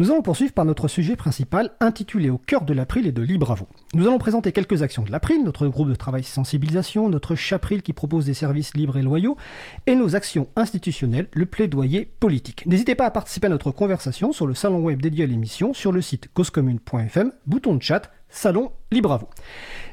Nous allons poursuivre par notre sujet principal intitulé Au cœur de l'April et de Libre à vous. Nous allons présenter quelques actions de l'April, notre groupe de travail sensibilisation, notre chapril qui propose des services libres et loyaux, et nos actions institutionnelles, le plaidoyer politique. N'hésitez pas à participer à notre conversation sur le salon web dédié à l'émission, sur le site causecommune.fm, bouton de chat, salon libre à vous.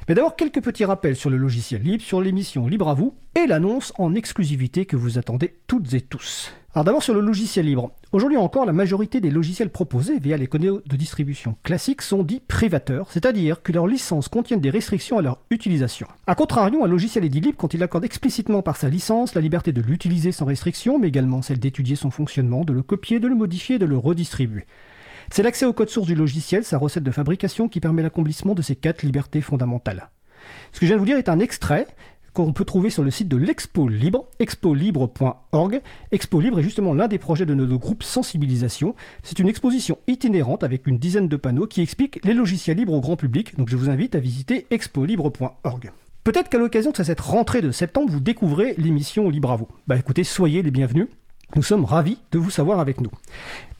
Mais d'abord quelques petits rappels sur le logiciel libre, sur l'émission Libre à vous, et l'annonce en exclusivité que vous attendez toutes et tous. Alors d'abord sur le logiciel libre. Aujourd'hui encore, la majorité des logiciels proposés via les canaux de distribution classiques sont dits privateurs, c'est-à-dire que leurs licences contiennent des restrictions à leur utilisation. A contrario, un logiciel est dit libre quand il accorde explicitement par sa licence la liberté de l'utiliser sans restriction, mais également celle d'étudier son fonctionnement, de le copier, de le modifier de le redistribuer. C'est l'accès au code source du logiciel, sa recette de fabrication, qui permet l'accomplissement de ces quatre libertés fondamentales. Ce que je viens de vous dire est un extrait qu'on peut trouver sur le site de l'Expo Libre, expolibre.org. Expo Libre est justement l'un des projets de notre groupe Sensibilisation. C'est une exposition itinérante avec une dizaine de panneaux qui expliquent les logiciels libres au grand public, donc je vous invite à visiter expolibre.org. Peut-être qu'à l'occasion de cette rentrée de septembre, vous découvrez l'émission Libre à vous. Bah écoutez, soyez les bienvenus. Nous sommes ravis de vous savoir avec nous.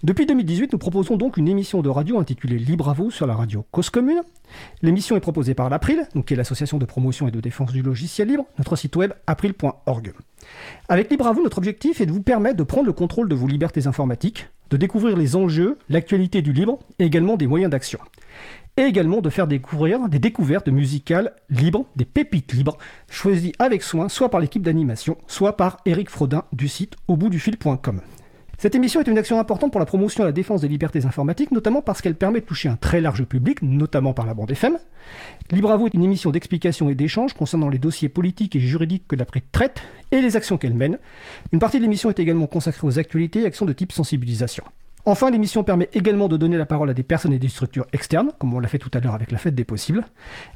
Depuis 2018, nous proposons donc une émission de radio intitulée Libre à vous sur la radio Cause Commune. L'émission est proposée par l'April, qui est l'association de promotion et de défense du logiciel libre, notre site web april.org. Avec Libre à vous, notre objectif est de vous permettre de prendre le contrôle de vos libertés informatiques, de découvrir les enjeux, l'actualité du libre et également des moyens d'action et également de faire découvrir des découvertes musicales libres, des pépites libres, choisies avec soin, soit par l'équipe d'animation, soit par Eric Frodin du site auboutdufil.com. Cette émission est une action importante pour la promotion et la défense des libertés informatiques, notamment parce qu'elle permet de toucher un très large public, notamment par la bande FM. Libre à vous est une émission d'explication et d'échange concernant les dossiers politiques et juridiques que la presse traite et les actions qu'elle mène. Une partie de l'émission est également consacrée aux actualités et actions de type sensibilisation. Enfin, l'émission permet également de donner la parole à des personnes et des structures externes, comme on l'a fait tout à l'heure avec la fête des possibles,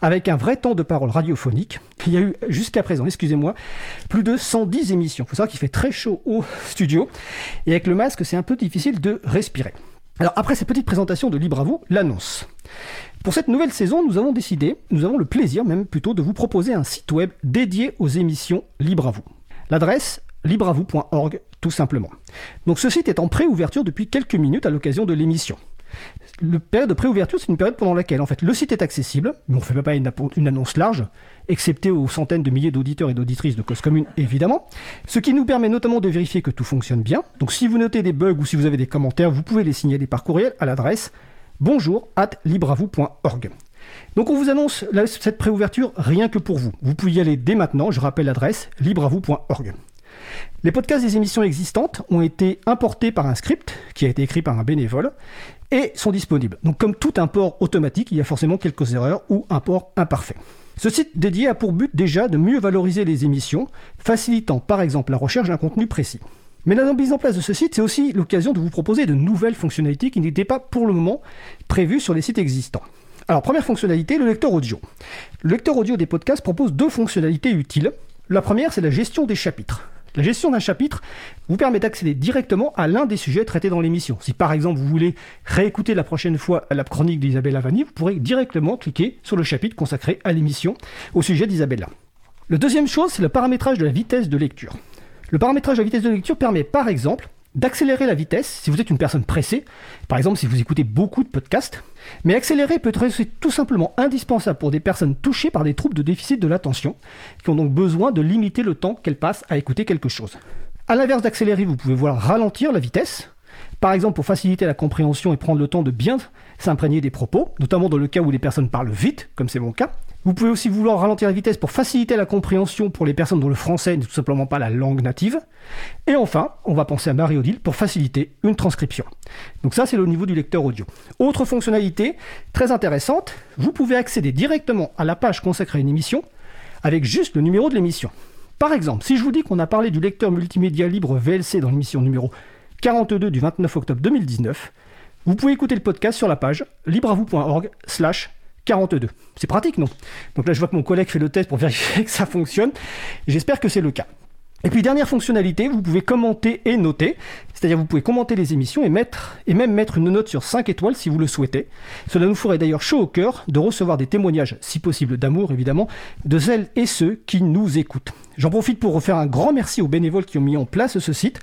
avec un vrai temps de parole radiophonique. Il y a eu jusqu'à présent, excusez-moi, plus de 110 émissions. Il faut savoir qu'il fait très chaud au studio, et avec le masque, c'est un peu difficile de respirer. Alors après cette petite présentation de Libre à vous, l'annonce. Pour cette nouvelle saison, nous avons décidé, nous avons le plaisir même plutôt de vous proposer un site web dédié aux émissions Libre à vous. L'adresse libreavou.org tout simplement. Donc ce site est en pré-ouverture depuis quelques minutes à l'occasion de l'émission. Le période de pré-ouverture, c'est une période pendant laquelle en fait le site est accessible, mais on ne fait pas une, annonce large, excepté aux centaines de milliers d'auditeurs et d'auditrices de Cause Commune, évidemment. Ce qui nous permet notamment de vérifier que tout fonctionne bien. Donc si vous notez des bugs ou si vous avez des commentaires, vous pouvez les signaler par courriel à l'adresse bonjour at. Donc on vous annonce cette préouverture rien que pour vous. Vous pouvez y aller dès maintenant, je rappelle l'adresse libravou.org. Les podcasts des émissions existantes ont été importés par un script qui a été écrit par un bénévole et sont disponibles. Donc comme tout import automatique, il y a forcément quelques erreurs ou un port imparfait. Ce site dédié a pour but déjà de mieux valoriser les émissions, facilitant par exemple la recherche d'un contenu précis. Mais la mise en place de ce site, c'est aussi l'occasion de vous proposer de nouvelles fonctionnalités qui n'étaient pas pour le moment prévues sur les sites existants. Alors, première fonctionnalité, le lecteur audio. Le lecteur audio des podcasts propose deux fonctionnalités utiles. La première, c'est la gestion des chapitres. La gestion d'un chapitre vous permet d'accéder directement à l'un des sujets traités dans l'émission. Si par exemple vous voulez réécouter la prochaine fois la chronique d'Isabelle Lavani, vous pourrez directement cliquer sur le chapitre consacré à l'émission au sujet d'Isabella. Le deuxième chose, c'est le paramétrage de la vitesse de lecture. Le paramétrage de la vitesse de lecture permet par exemple d'accélérer la vitesse si vous êtes une personne pressée, par exemple si vous écoutez beaucoup de podcasts, mais accélérer peut être tout simplement indispensable pour des personnes touchées par des troubles de déficit de l'attention, qui ont donc besoin de limiter le temps qu'elles passent à écouter quelque chose. A l'inverse d'accélérer, vous pouvez voir ralentir la vitesse, par exemple pour faciliter la compréhension et prendre le temps de bien s'imprégner des propos, notamment dans le cas où les personnes parlent vite, comme c'est mon cas. Vous pouvez aussi vouloir ralentir la vitesse pour faciliter la compréhension pour les personnes dont le français n'est tout simplement pas la langue native. Et enfin, on va penser à Marie-Odile pour faciliter une transcription. Donc ça, c'est le niveau du lecteur audio. Autre fonctionnalité très intéressante, vous pouvez accéder directement à la page consacrée à une émission avec juste le numéro de l'émission. Par exemple, si je vous dis qu'on a parlé du lecteur multimédia libre VLC dans l'émission numéro 42 du 29 octobre 2019, vous pouvez écouter le podcast sur la page libreavou.org slash 42. C'est pratique, non? Donc là, je vois que mon collègue fait le test pour vérifier que ça fonctionne. J'espère que c'est le cas. Et puis dernière fonctionnalité, vous pouvez commenter et noter, c'est-à-dire vous pouvez commenter les émissions et, mettre, et même mettre une note sur 5 étoiles si vous le souhaitez. Cela nous ferait d'ailleurs chaud au cœur de recevoir des témoignages, si possible d'amour évidemment, de celles et ceux qui nous écoutent. J'en profite pour refaire un grand merci aux bénévoles qui ont mis en place ce site,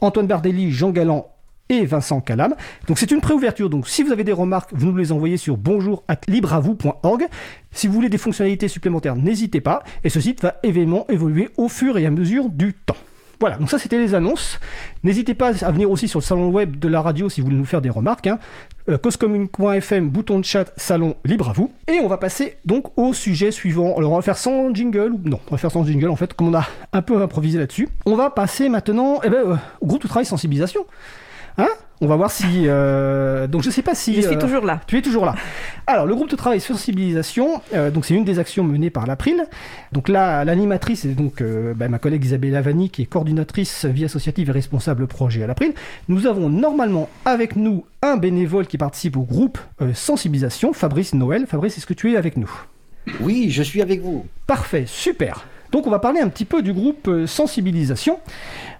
Antoine Bardelli, Jean Galland Vincent Calam. Donc c'est une préouverture. Donc si vous avez des remarques, vous nous les envoyez sur bonjour@libreavou.org. Si vous voulez des fonctionnalités supplémentaires, n'hésitez pas. Et ce site va évidemment évoluer au fur et à mesure du temps. Voilà, donc ça c'était les annonces. N'hésitez pas à venir aussi sur le salon web de la radio si vous voulez nous faire des remarques. Hein. Euh, bouton de chat, salon, libre à vous. Et on va passer donc au sujet suivant. Alors on va faire sans jingle, ou non, on va faire sans jingle en fait, comme on a un peu improvisé là-dessus. On va passer maintenant eh ben, euh, au groupe de travail sensibilisation. Hein on va voir si. Euh, donc je sais pas si. Je suis euh, toujours là. Tu es toujours là. Alors le groupe de travail sensibilisation, euh, donc c'est une des actions menées par l'April. Donc là, l'animatrice est donc bah, ma collègue Isabelle Lavani, qui est coordinatrice vie associative et responsable projet à l'April. Nous avons normalement avec nous un bénévole qui participe au groupe sensibilisation, Fabrice Noël. Fabrice, est-ce que tu es avec nous? Oui, je suis avec vous. Parfait, super. Donc on va parler un petit peu du groupe sensibilisation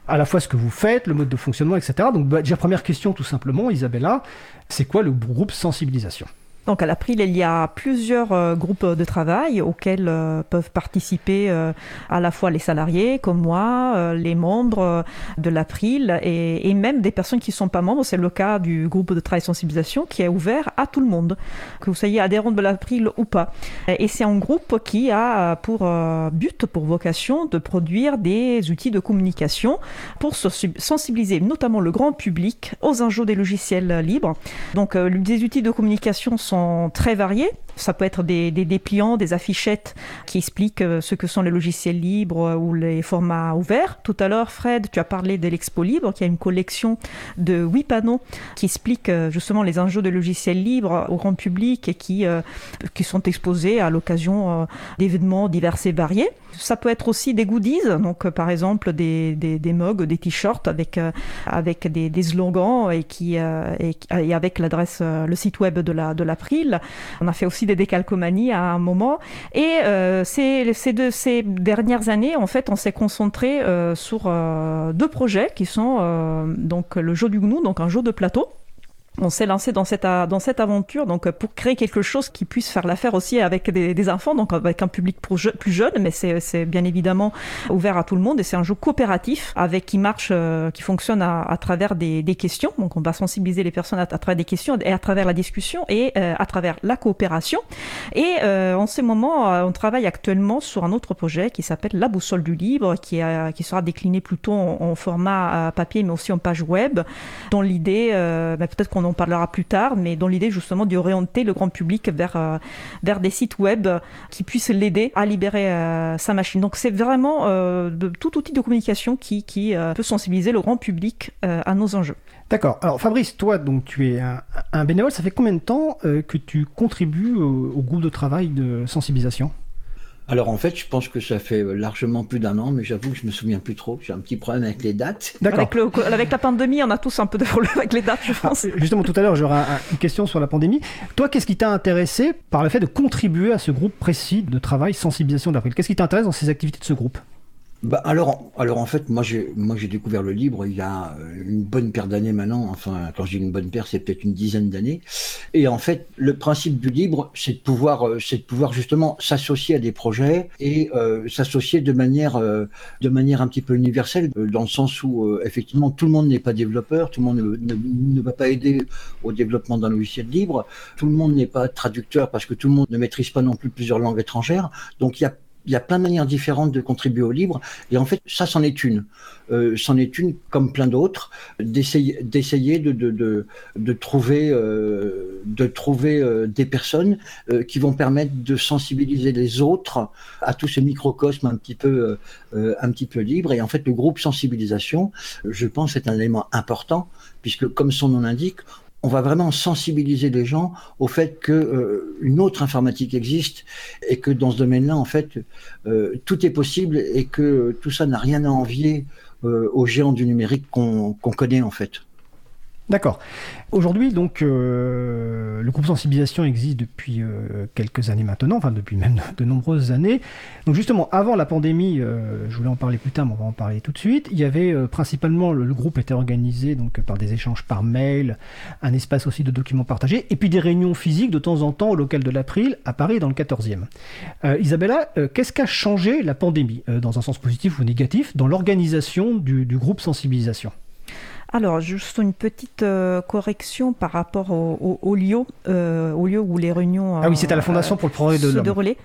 à la fois ce que vous faites, le mode de fonctionnement, etc. Donc bah, déjà première question tout simplement, Isabella, c'est quoi le groupe sensibilisation? Donc à l'April, il y a plusieurs euh, groupes de travail auxquels euh, peuvent participer euh, à la fois les salariés comme moi, les membres de l'April et, même des personnes qui ne sont pas membres. C'est le cas du groupe de travail sensibilisation qui est ouvert à tout le monde, que vous soyez adhérent de l'April ou pas. Et c'est un groupe qui a pour but, pour vocation de produire des outils de communication pour sensibiliser notamment le grand public aux enjeux des logiciels libres. Donc des outils de communication sont sont très variés. Ça peut être des, des dépliants, des affichettes qui expliquent euh, ce que sont les logiciels libres euh, ou les formats ouverts. Tout à l'heure, Fred, tu as parlé de l'Expo Libre, qui a une collection de huit panneaux qui expliquent euh, justement les enjeux de logiciels libres au grand public et qui, qui sont exposés à l'occasion d'événements divers et variés. Ça peut être aussi des goodies, donc par exemple des, des, des mugs, des t-shirts avec, avec des, des, slogans et, qui, et, avec l'adresse, le site web de la de l'April. On a fait aussi des décalcomanies à un moment. Et euh, ces, ces, de, ces dernières années, en fait, on s'est concentré euh, sur euh, deux projets qui sont donc le jeu du gnou, donc un jeu de plateau on s'est lancé dans cette, dans cette aventure donc pour créer quelque chose qui puisse faire l'affaire aussi avec des, enfants, donc avec un public plus jeune, mais c'est bien évidemment ouvert à tout le monde et c'est un jeu coopératif avec qui marche, euh, qui fonctionne à, travers des, questions. Donc on va sensibiliser les personnes à, travers des questions et à travers la discussion et euh, à travers la coopération. Et euh, en ce moment, on travaille actuellement sur un autre projet qui s'appelle La boussole du libre, qui, qui sera décliné plutôt en, format papier mais aussi en page web, dont l'idée, bah, peut-être qu'on on en parlera plus tard, mais dans l'idée justement d'orienter le grand public vers, euh, vers des sites web qui puissent l'aider à libérer euh, sa machine. Donc c'est vraiment euh, de, tout outil de communication qui, qui peut sensibiliser le grand public à nos enjeux. D'accord. Alors Fabrice, toi, donc tu es un, bénévole. Ça fait combien de temps que tu contribues au, groupe de travail de sensibilisation? Alors en fait, je pense que ça fait largement plus d'un an, mais j'avoue que je me souviens plus trop. J'ai un petit problème avec les dates. Avec, avec, la pandémie, on a tous un peu de problème avec les dates, je ah, pense. justement, tout à l'heure, j'aurai une question sur la pandémie. Toi, qu'est-ce qui t'a intéressé par le fait de contribuer à ce groupe précis de travail sensibilisation d'avril Qu'est-ce qui t'intéresse dans ces activités de ce groupe? Bah alors, alors en fait, moi j'ai moi j'ai découvert le livre il y a euh, une bonne paire d'années maintenant. Enfin, quand dis une bonne paire, c'est peut-être une dizaine d'années. Et en fait, le principe du livre, c'est de pouvoir, euh, c'est de pouvoir justement s'associer à des projets et euh, s'associer de manière, de manière un petit peu universelle, dans le sens où effectivement tout le monde n'est pas développeur, tout le monde ne, ne, va pas aider au développement d'un logiciel libre, tout le monde n'est pas traducteur parce que tout le monde ne maîtrise pas non plus plusieurs langues étrangères. Donc il y a il y a plein de manières différentes de contribuer au libre, et en fait, ça, c'en est une. Euh, c'en est une, comme plein d'autres, d'essayer, d'essayer de, de, de, de trouver, euh, de trouver euh, des personnes euh, qui vont permettre de sensibiliser les autres à tous ces microcosmes un petit peu, euh, un petit peu libres. Et en fait, le groupe sensibilisation, je pense, est un élément important, puisque, comme son nom l'indique, on va vraiment sensibiliser les gens au fait que euh, une autre informatique existe et que dans ce domaine-là, en fait, euh, tout est possible et que tout ça n'a rien à envier euh, aux géants du numérique qu'on connaît en fait. D'accord. Aujourd'hui, donc, euh, le groupe sensibilisation existe depuis euh, quelques années maintenant, enfin depuis même de, nombreuses années. Donc justement, avant la pandémie, euh, je voulais en parler plus tard, mais on va en parler tout de suite. Il y avait principalement le, groupe était organisé donc par des échanges par mail, un espace aussi de documents partagés, et puis des réunions physiques de temps en temps au local de l'April à Paris dans le 14e. Isabella, qu'est-ce qu'a changé la pandémie, dans un sens positif ou négatif, dans l'organisation du groupe sensibilisation? Alors, juste une petite euh, correction par rapport au, au, lieu, euh, au lieu où les réunions. ah oui, c'est à la euh, Fondation pour le progrès de l'homme. déroulaient.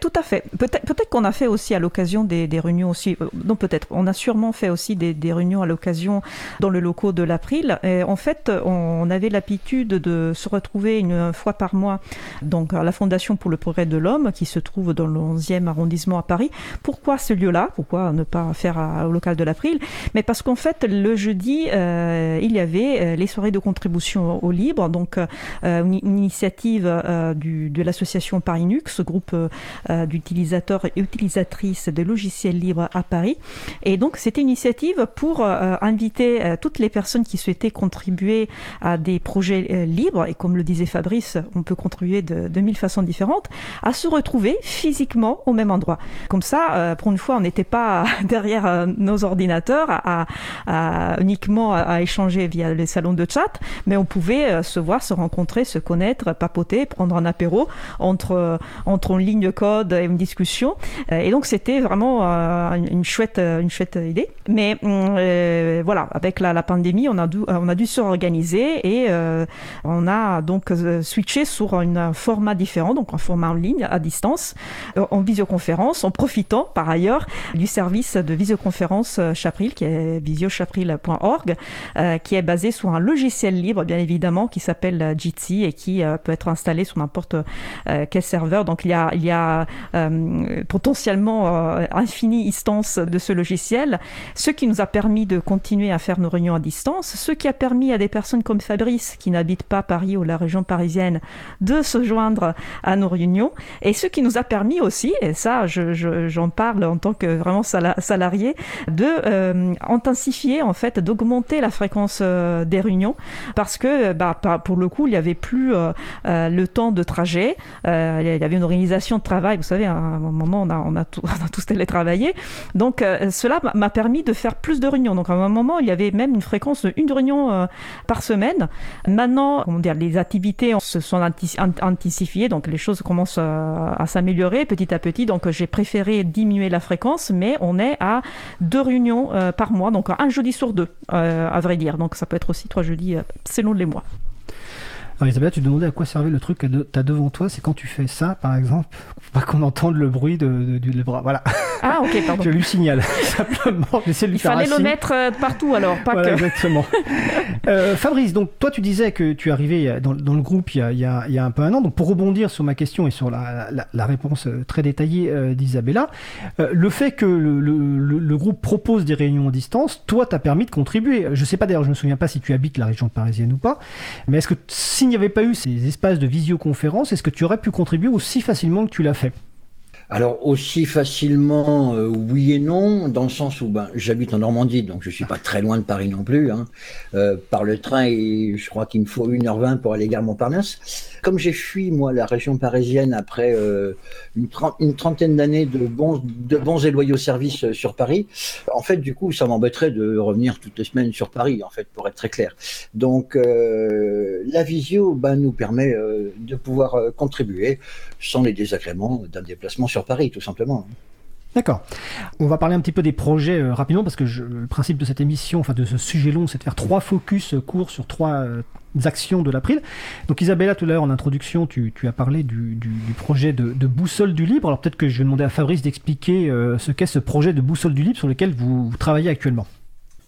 tout à fait. Peut-être peut qu'on a fait aussi à l'occasion des, des, réunions aussi. non, peut-être. On a sûrement fait aussi des, des réunions à l'occasion dans le locaux de l'April. En fait, on avait l'habitude de se retrouver une fois par mois donc à la Fondation pour le progrès de l'homme qui se trouve dans le 11e arrondissement à Paris. Pourquoi ce lieu-là? Pourquoi ne pas faire au local de l'April? Mais parce qu'en fait, le jeudi. Euh, il y avait euh, les soirées de contribution au libre, donc euh, une, initiative de l'association Parinux, groupe d'utilisateurs et utilisatrices de logiciels libres à Paris. Et donc, c'était une initiative pour inviter toutes les personnes qui souhaitaient contribuer à des projets libres, et comme le disait Fabrice, on peut contribuer de, mille façons différentes, à se retrouver physiquement au même endroit. Comme ça, pour une fois, on n'était pas derrière nos ordinateurs à uniquement à, échanger via les salons de chat, mais on pouvait euh, se voir, se rencontrer, se connaître, papoter, prendre un apéro entre, euh, entre une ligne de code et une discussion. Euh, et donc c'était vraiment une, chouette, une chouette idée. Mais voilà, avec la, pandémie, on a dû, on a dû se organiser et on a donc switché sur un format différent, donc un format en ligne, à distance, en visioconférence, en profitant par ailleurs du service de visioconférence Chapril, qui est visiochapril.org, euh, qui est basé sur un logiciel libre, bien évidemment, qui s'appelle euh, Jitsi et qui euh, peut être installé sur n'importe quel serveur. Donc il y a, il y a potentiellement infini instances de ce logiciel, ce qui nous a permis de continuer à faire nos réunions à distance, ce qui a permis à des personnes comme Fabrice, qui n'habitent pas Paris ou la région parisienne, de se joindre à nos réunions, et ce qui nous a permis aussi, et ça j'en je, parle en tant que vraiment salarié, de intensifier en fait, d'augmenter la fréquence euh, des réunions parce que bah, pour le coup, il n'y avait plus euh, euh, le temps de trajet. il y avait une organisation de travail. Vous savez, à un moment, on a, on a, tous télétravaillé. Donc, cela m'a permis de faire plus de réunions. Donc, à un moment, il y avait même une fréquence une réunion par semaine. Maintenant, comment dire, les activités se sont intensifiées, donc les choses commencent à s'améliorer petit à petit. Donc, j'ai préféré diminuer la fréquence, mais on est à deux réunions par mois, donc un jeudi sur deux, à vrai dire. Donc ça peut être aussi trois jeudis euh, selon les mois. Alors Isabelle, tu demandais à quoi servait le truc que tu as devant toi. C'est quand tu fais ça, par exemple, pas qu'on entende le bruit de, du bras. Voilà. Ah, ok, pardon. Je lui signale, simplement. J'essaie de lui Il fallait le mettre euh, partout, alors, pas que... Exactement. euh, Fabrice, donc toi, tu disais que tu arrivé dans, dans le groupe il y, a, il, y a, il y, a, un peu un an. Donc, pour rebondir sur ma question et sur la, la, la réponse euh, très détaillée euh, d'Isabella, euh, le fait que le, le, le, groupe propose des réunions à distance, toi, t'as permis de contribuer. Je sais pas, d'ailleurs, je me souviens pas si tu habites la région parisienne ou pas, mais est-ce que si s'il n'y avait pas eu ces espaces de visioconférence, est-ce que tu aurais pu contribuer aussi facilement que tu l'as fait? Alors aussi facilement, euh, oui et non, dans le sens où ben, j'habite en Normandie, donc je suis pas très loin de Paris non plus. Hein. Euh, par le train, et je crois qu'il me faut 1h20 pour aller gare Montparnasse. Comme j'ai fui, moi, la région parisienne après euh, une, trentaine d'années de bons, de bons et loyaux services sur Paris, en fait, du coup, ça m'embêterait de revenir toutes les semaines sur Paris, en fait, pour être très clair. Donc, la visio ben, nous permet de pouvoir contribuer sans les désagréments d'un déplacement sur Paris, tout simplement. D'accord. On va parler un petit peu des projets euh, rapidement parce que le principe de cette émission, enfin de ce sujet long, c'est de faire trois focus courts sur trois euh, actions de l'April. Donc Isabella, tout à l'heure en introduction, tu, as parlé du, projet de, boussole du libre. Alors peut-être que je vais demander à Fabrice d'expliquer euh, ce qu'est ce projet de boussole du libre sur lequel vous travaillez actuellement.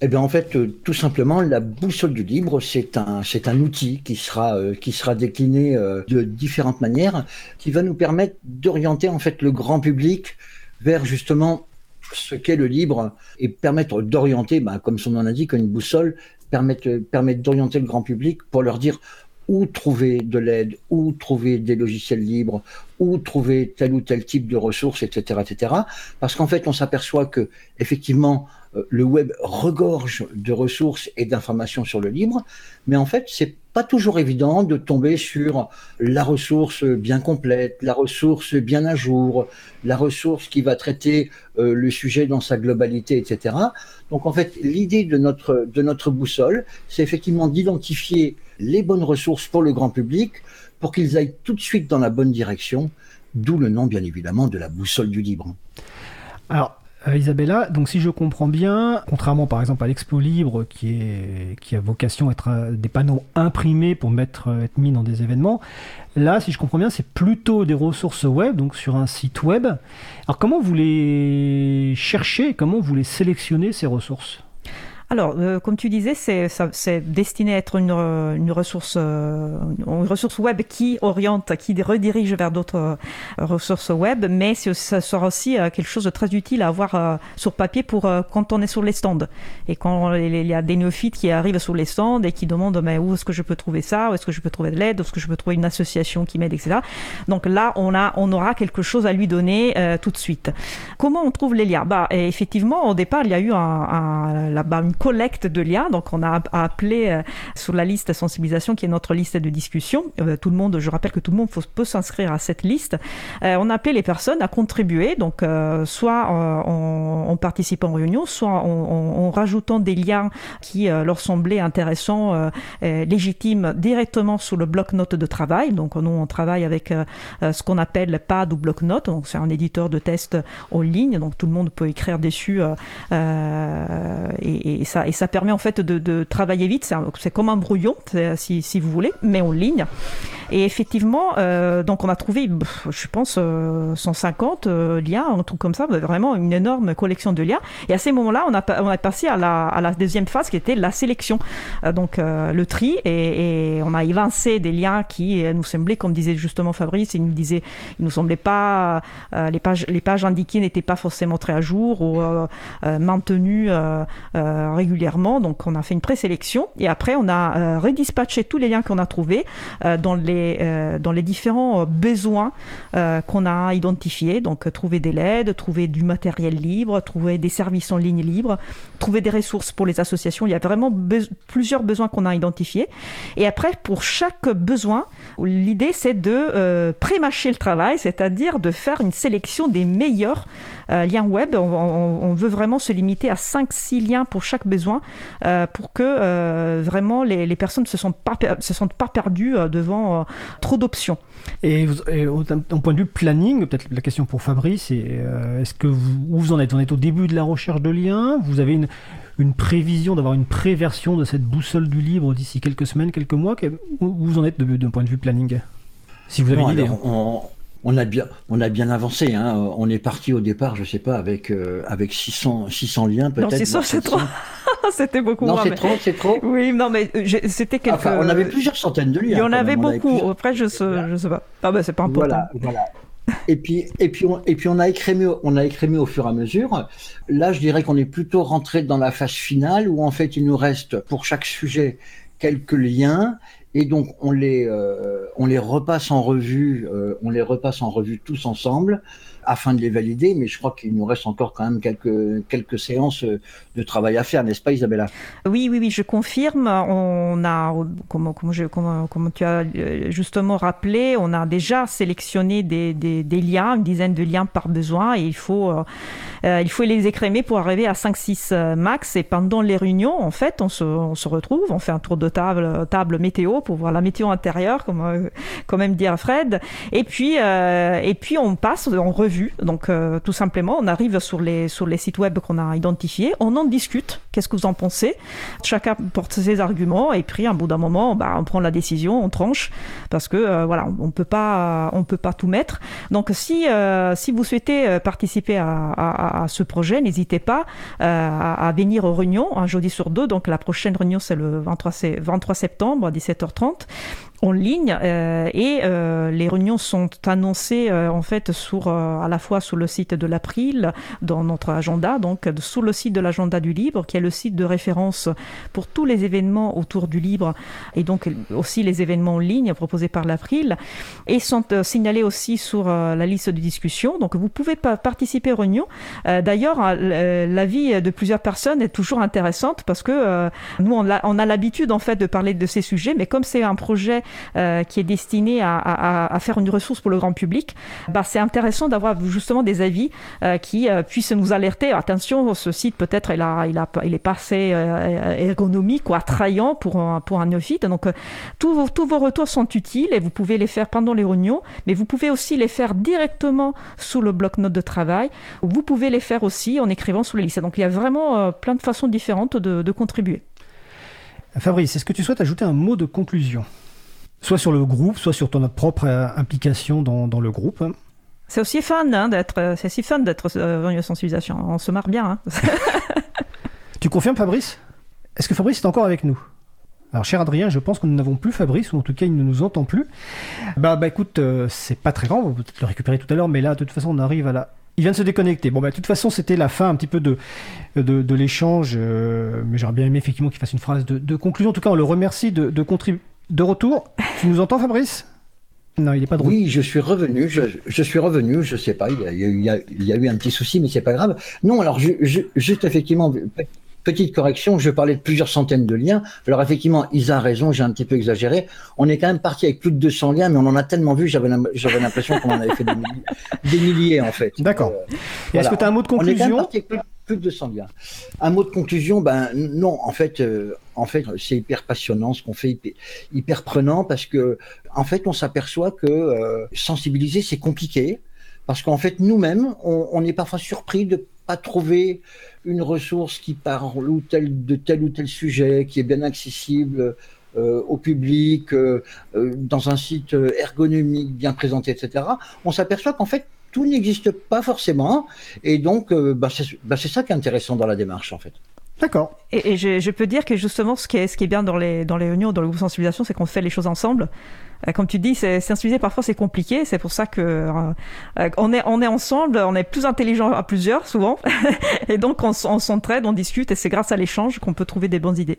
Eh bien, en fait, euh, tout simplement, la boussole du libre, c'est un, c'est un outil qui sera, euh, qui sera décliné euh, de différentes manières, qui va nous permettre d'orienter en fait le grand public vers justement ce qu'est le libre et permettre d'orienter, bah, comme son nom l'indique, une boussole permettre, permettre d'orienter le grand public pour leur dire où trouver de l'aide, où trouver des logiciels libres, où trouver tel ou tel type de ressources, etc., etc. Parce qu'en fait, on s'aperçoit que effectivement, euh, le web regorge de ressources et d'informations sur le libre, mais en fait, c'est pas toujours évident de tomber sur la ressource bien complète, la ressource bien à jour, la ressource qui va traiter euh, le sujet dans sa globalité, etc. Donc en fait, l'idée de notre, de notre boussole, c'est effectivement d'identifier les bonnes ressources pour le grand public pour qu'ils aillent tout de suite dans la bonne direction, d'où le nom bien évidemment de la boussole du libre. Alors, Euh, Isabella, donc si je comprends bien, contrairement par exemple à l'Expo Libre qui, est, qui a vocation à être des panneaux imprimés pour mettre, euh, être mis dans des événements, là, si je comprends bien, c'est plutôt des ressources web, donc sur un site web. Alors comment vous les cherchez, comment vous les sélectionnez ces ressources? Alors, euh, comme tu disais, c'est, destiné à être une, une ressource, euh, une ressource web qui oriente, qui redirige vers d'autres euh, ressources web, mais ça sera aussi quelque chose de très utile à avoir sur papier pour quand on est sur les stands et quand il y a des néophytes qui arrivent sur les stands et qui demandent mais où est-ce que je peux trouver ça, où est-ce que je peux trouver de l'aide, où est-ce que je peux trouver une association qui m'aide, etc. Donc là, on a, on aura quelque chose à lui donner tout de suite. Comment on trouve les liens? Bah, effectivement, au départ, il y a eu un, un, là-bas collecte de liens. Donc, on a appelé euh, sur la liste sensibilisation, qui est notre liste de discussion. Euh, tout le monde, je rappelle que tout le monde peut s'inscrire à cette liste. Euh, on a appelé les personnes à contribuer, donc soit en, en, participant en réunion, soit en, rajoutant des liens qui leur semblaient intéressants, légitimes directement sur le bloc-notes de travail. Donc, nous, on travaille avec ce qu'on appelle PAD ou bloc-notes. Donc, c'est un éditeur de test en ligne. Donc, tout le monde peut écrire dessus et, et et ça permet en fait de, travailler vite. C'est comme un brouillon, si, vous voulez, mais en ligne. Et effectivement, euh, donc on a trouvé, je pense, 150 euh, euh, liens, un truc comme ça, vraiment une énorme collection de liens. Et à ces moments-là, on a, passé à la, à la deuxième phase qui était la sélection. donc le tri, et, on a évincé des liens qui nous semblaient, comme disait justement Fabrice, il nous disait, il nous semblait pas, les, pages, les pages indiquées n'étaient pas forcément très à jour ou maintenues régulièrement. Donc on a fait une présélection et après on a redispatché tous les liens qu'on a trouvés dans les euh, dans les différents euh, besoins euh, qu'on a identifiés. Donc, trouver des LED, trouver du matériel libre, trouver des services en ligne libres, trouver des ressources pour les associations. Il y a vraiment plusieurs besoins qu'on a identifiés. Et après, pour chaque besoin, l'idée c'est de prémâcher le travail, c'est-à-dire de faire une sélection des meilleurs liens web. On, veut vraiment se limiter à 5-6 liens pour chaque besoin pour que vraiment les, les, personnes ne se sentent pas, se sentent pas perdues devant trop d'options. Et, d'un point de vue planning, peut-être la question pour Fabrice, euh, est-ce que vous, où vous en êtes? Vous en êtes au début de la recherche de liens? Vous avez une, une prévision d'avoir une préversion de cette boussole du libre d'ici quelques semaines, quelques mois? Où vous en êtes d'un point de vue planning? Si vous avez une idée. Hein. On, a bien, on a bien avancé. Hein. On est parti au départ, je sais pas, avec, euh, avec 600, 600 liens peut-être. Non, c'est ça, c'est trop. c'était beaucoup non, c'est trop, c'est trop. Oui, non, mais euh, c'était quelque. Enfin, on avait plusieurs centaines de liens. Il y en avait beaucoup. Après, je sais, je sais pas. Ah ben, c'est pas important. Voilà, voilà. Et puis, et puis, on, et puis, on a écrémé, on a écrémé au fur et à mesure. Là, je dirais qu'on est plutôt rentré dans la phase finale où en fait, il nous reste pour chaque sujet quelques liens et donc on les, euh, on les repasse en revue, euh, on les repasse en revue tous ensemble afin de les valider, mais je crois qu'il nous reste encore quand même quelques, quelques séances euh, de travail à faire, n'est-ce pas Isabella? Oui, oui, oui, je confirme. On a, comme, comme, je, comme, tu as euh, justement rappelé, on a déjà sélectionné des, des, liens, une dizaine de liens par besoin, et il faut, euh, il faut les écrémer pour arriver à 5-6 max. Et pendant les réunions, en fait, on se, on se, retrouve, on fait un tour de table, table météo pour voir la météo intérieure, comme quand même dire Fred, et puis, et puis on passe en revue donc, euh, tout simplement, on arrive sur les, sur les sites web qu'on a identifiés, on en discute. Qu'est-ce que vous en pensez? Chacun porte ses arguments et puis, à bout d'un moment, bah, on prend la décision, on tranche parce que euh, voilà, on peut pas, on peut pas tout mettre. Donc, si, euh, si vous souhaitez participer à, à, ce projet, n'hésitez pas à, venir aux réunions un jeudi sur deux. Donc, la prochaine réunion, c'est le 23, 23 septembre à 17h30 en ligne euh, et euh, les réunions sont annoncées euh, en fait sur à la fois sur le site de l'April dans notre agenda donc sur le site de l'agenda du libre qui est le site de référence pour tous les événements autour du libre et donc aussi les événements en ligne proposés par l'April et sont signalés aussi sur la liste de discussion donc vous pouvez participer aux réunions. D'ailleurs l'avis de plusieurs personnes est toujours intéressante parce que nous on a, on a l'habitude en fait de parler de ces sujets mais comme c'est un projet qui est destiné à, faire une ressource pour le grand public, bah, c'est intéressant d'avoir justement des avis qui puissent nous alerter. Attention, ce site peut-être il, a, est pas assez ergonomique ou attrayant pour un, pour. Donc tous, vos retours sont utiles et vous pouvez les faire pendant les réunions, mais vous pouvez aussi les faire directement sous le bloc-notes de travail. Vous pouvez les faire aussi en écrivant sous les listes. Donc il y a vraiment plein de façons différentes de, contribuer. Fabrice, est-ce que tu souhaites ajouter un mot de conclusion? Soit sur le groupe, soit sur ton propre euh, implication dans, le groupe c'est aussi fun hein, d'être, euh, c'est si fun d'être euh, sensibilisation. On se marre bien. Hein. tu confirmes, Fabrice? Est-ce que Fabrice est encore avec nous? Alors, cher Adrien, je pense que nous n'avons plus Fabrice, ou en tout cas, il ne nous entend plus. Bah, bah écoute, c'est pas très grand, on va peut-être le récupérer tout à l'heure, mais là, de toute façon, on arrive à la il vient de se déconnecter. Bon, bah, de toute façon, c'était la fin un petit peu de, de, l'échange, euh, mais j'aurais bien aimé effectivement qu'il fasse une phrase de, conclusion. En tout cas, on le remercie de, de contribuer. De retour, tu nous entends, Fabrice? Non, il n'est pas de Oui, je suis revenu. Je, je, suis revenu. Je sais pas. Il y, a, il, y a, il y a, eu un petit souci, mais c'est pas grave. Non, alors je, juste effectivement, petite correction, je parlais de plusieurs centaines de liens. Alors effectivement, Isa a raison, j'ai un petit peu exagéré. On est quand même parti avec plus de 200 liens, mais on en a tellement vu, j'avais l'impression qu'on en avait fait des milliers, en fait. D'accord. Et est-ce que tu as un mot de conclusion? Plus, de 200 liens. Un mot de conclusion, ben non, en fait, euh, en fait, c'est hyper passionnant ce qu'on fait, hyper, prenant parce que, en fait, on s'aperçoit que euh, sensibiliser c'est compliqué parce qu'en fait, nous-mêmes, on, est parfois surpris de pas trouver une ressource qui parle ou tel, de tel ou tel sujet, qui est bien accessible euh, au public, dans un site ergonomique bien présenté, etc., on s'aperçoit qu'en fait, tout n'existe pas forcément. Et donc, bah, bah, c'est ça qui est intéressant dans la démarche, en fait. D'accord. Et, je, peux dire que justement, ce qui est, ce qui est bien dans les, dans les réunions, dans le groupe sensibilisation, c'est qu'on fait les choses ensemble. Euh, comme tu dis, sensibiliser parfois c'est compliqué. C'est pour ça que euh, euh, on est on est ensemble, on est plus intelligent à plusieurs souvent, et donc on, on s'entraide, on discute, et c'est grâce à l'échange qu'on peut trouver des bonnes idées.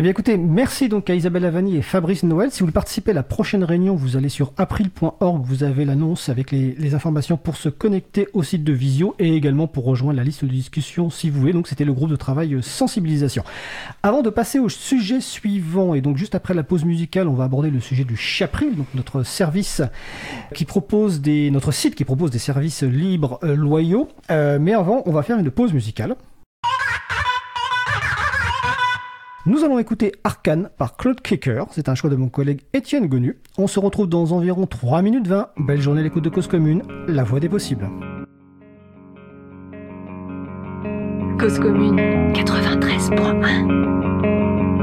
Eh bien écoutez, merci donc à Isabelle Avani et Fabrice Noël. Si vous voulez participer à la prochaine réunion, vous allez sur april.org, vous avez l'annonce avec les, informations pour se connecter au site de Visio et également pour rejoindre la liste de discussion si vous voulez. Donc c'était le groupe de travail sensibilisation. Avant de passer au sujet suivant, et donc juste après la pause musicale, on va aborder le sujet du Chapril, donc notre service qui propose des, notre site qui propose des services libres, euh, loyaux. Euh, mais avant, on va faire une pause musicale. Nous allons écouter Arcane par Claude Kicker. C'est un choix de mon collègue Étienne Gonu. On se retrouve dans environ 3 minutes 20. Belle journée l'écoute de Cause Commune, la voix des possibles. Cause Commune 93.1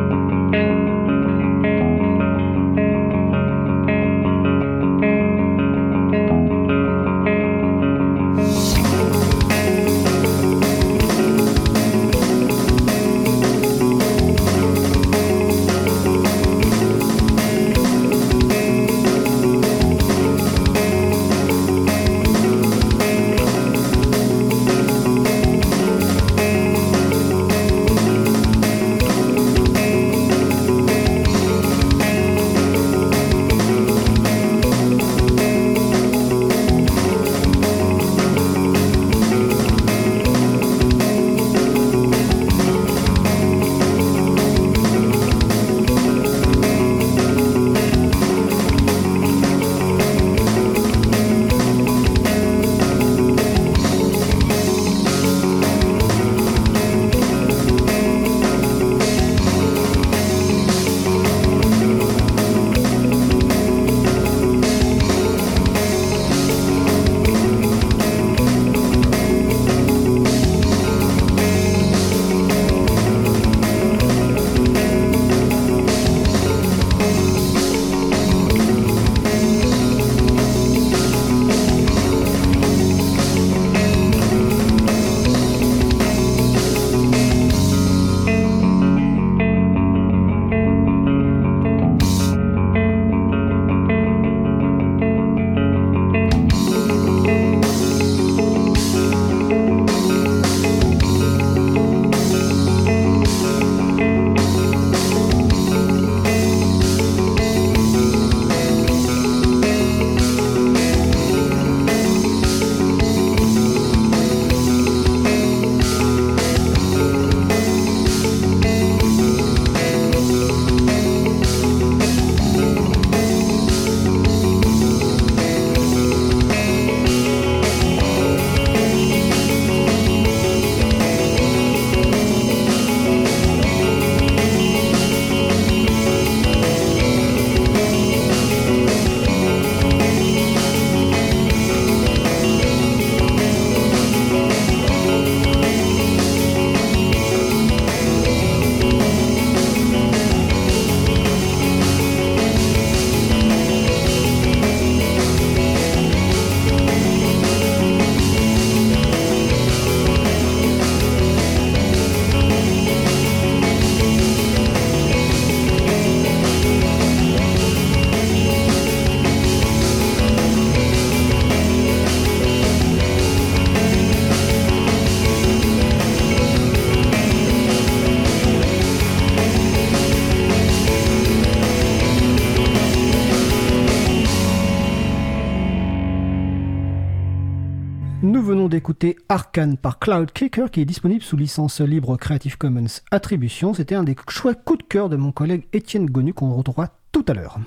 d'écouter Arcane par Cloud Kicker qui est disponible sous licence libre Creative Commons Attribution. C'était un des chouettes coups de cœur de mon collègue Étienne Gonu qu'on retrouvera tout à l'heure.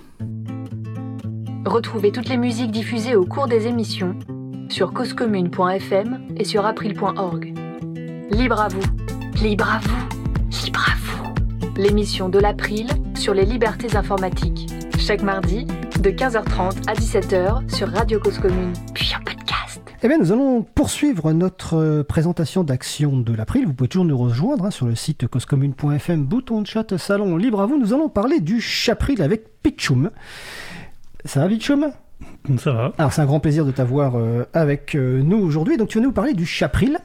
Retrouvez toutes les musiques diffusées au cours des émissions sur causecommune.fm et sur april.org. Libre à vous, libre à vous, libre à vous. L'émission de l'April sur les libertés informatiques. Chaque mardi, de 15h30 à 17h sur Radio Cause Commune, puis en podcast. Eh bien, nous allons poursuivre notre euh, présentation d'action de l'April. Vous pouvez toujours nous rejoindre hein, sur le site causecommune.fm, bouton de chat, salon libre à vous. Nous allons parler du Chapril avec Pichum. Ça va, Pichum Ça va. Alors, c'est un grand plaisir de t'avoir euh, avec euh, nous aujourd'hui. Donc, tu vas nous parler du Chapril,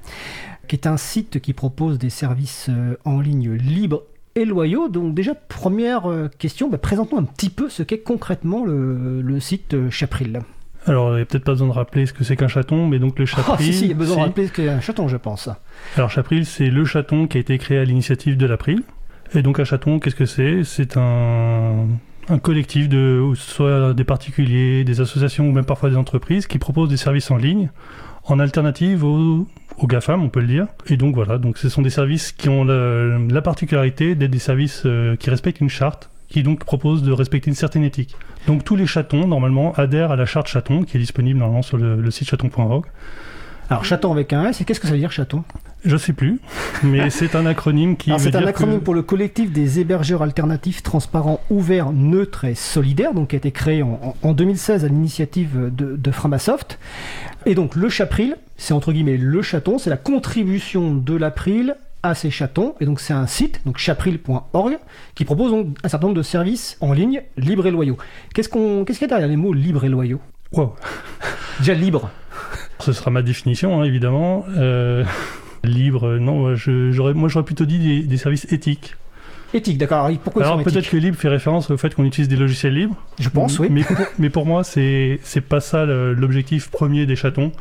qui est un site qui propose des services euh, en ligne libres et loyaux. Donc, déjà, première question, bah, présente-nous un petit peu ce qu'est concrètement le, le site Chapril. Alors, il n'y a peut-être pas besoin de rappeler ce que c'est qu'un chaton, mais donc le Ah, chapril. si, si, il y a besoin de rappeler ce qu'est un chaton, je pense. Alors, chapril, c'est le chaton qui a été créé à l'initiative de l'April. Et donc, un chaton, qu'est-ce que c'est? C'est un, un collectif de soit des particuliers, des associations ou même parfois des entreprises qui proposent des services en ligne en alternative aux, aux GAFAM, on peut le dire. Et donc, voilà, donc ce sont des services qui ont la, la particularité d'être des services euh, qui respectent une charte qui donc propose de respecter une certaine éthique. Donc tous les chatons, normalement, adhèrent à la charte chaton, qui est disponible normalement sur le, le site chaton.org. Alors, chaton avec un S, et qu'est-ce que ça veut dire chaton? Je sais plus, mais c'est un acronyme qui C'est un acronyme que- pour le collectif des hébergeurs alternatifs transparents, ouverts, neutres et solidaires, donc qui a été créé en, en 2016 à l'initiative de, de Framasoft. Et donc le Chapril, c'est entre guillemets le chaton, c'est la contribution de l'April à ces chatons. Et donc c'est un site, donc chapril.org, qui propose donc un certain nombre de services en ligne libres et loyaux. Qu'est-ce qu'on, qu'est-ce qu'il y a derrière les mots libres et loyaux? Wow. Déjà libre. Ce sera ma définition, hein, évidemment. Euh, libre, non, je- j'aurais, moi j'aurais plutôt dit des, des services éthiques. Éthique, d'accord. Alors, pourquoi Alors peut-être que libre fait référence au fait qu'on utilise des logiciels libres. Je pense, oui. Mais pour, mais pour moi, c'est, c'est pas ça l'objectif premier des chatons.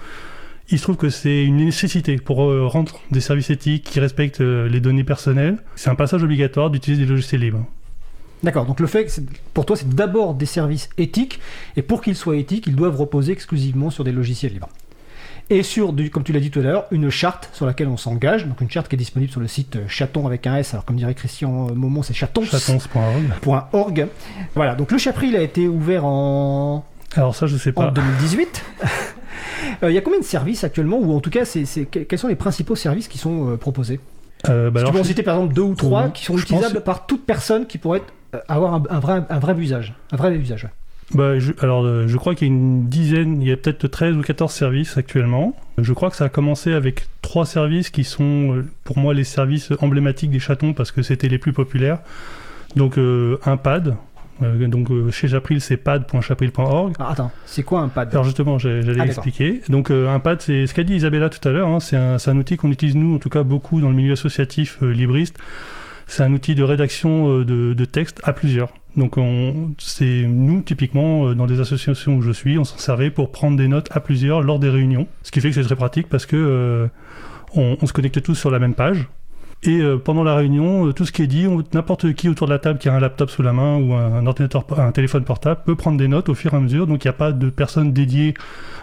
Il se trouve que c'est une nécessité pour euh, rendre des services éthiques qui respectent euh, les données personnelles. C'est un passage obligatoire d'utiliser des logiciels libres. D'accord, donc le fait, que pour toi, c'est d'abord des services éthiques, et pour qu'ils soient éthiques, ils doivent reposer exclusivement sur des logiciels libres. Et sur, du, comme tu l'as dit tout à l'heure, une charte sur laquelle on s'engage, donc une charte qui est disponible sur le site euh, chaton avec un S, alors comme dirait Christian Momon, c'est chatons.org. Chatons.org. Voilà, donc le Chapril a été ouvert en, Alors ça, je sais en pas. 2018. Euh, Il y a combien de services actuellement, ou en tout cas, c'est, c'est- quels sont les principaux services qui sont euh, proposés? Euh, bah Si alors, tu peux en citer par exemple deux ou trois qui sont utilisables pense- par toute personne qui pourrait être, euh, avoir un, un vrai, un vrai usage. Un vrai usage. ouais. Bah, je, alors, euh, je crois qu'il y a une dizaine, il y a peut-être 13 ou 14 services actuellement. Je crois que ça a commencé avec trois services qui sont, euh, pour moi, les services emblématiques des chatons parce que c'était les plus populaires. Donc, un pad. Euh, donc, euh, chez Japril, c'est pad.chapril.org. Ah, attends, c'est quoi un pad? Alors justement, j'allais Ah, expliquer. Donc euh, un pad, c'est ce qu'a dit Isabella tout à l'heure. hein, c'est un, outil qu'on utilise nous, en tout cas beaucoup dans le milieu associatif libriste. C'est un outil de rédaction de, de texte à plusieurs. Donc on, c'est nous typiquement dans des associations où je suis, on s'en servait pour prendre des notes à plusieurs lors des réunions. Ce qui fait que c'est très pratique parce que on, on se connecte tous sur la même page. Et euh, pendant la réunion, euh, tout ce qui est dit, n'importe qui autour de la table qui a un laptop sous la main ou un, ordinateur, un téléphone portable peut prendre des notes au fur et à mesure. Donc il n'y a pas de personne dédiée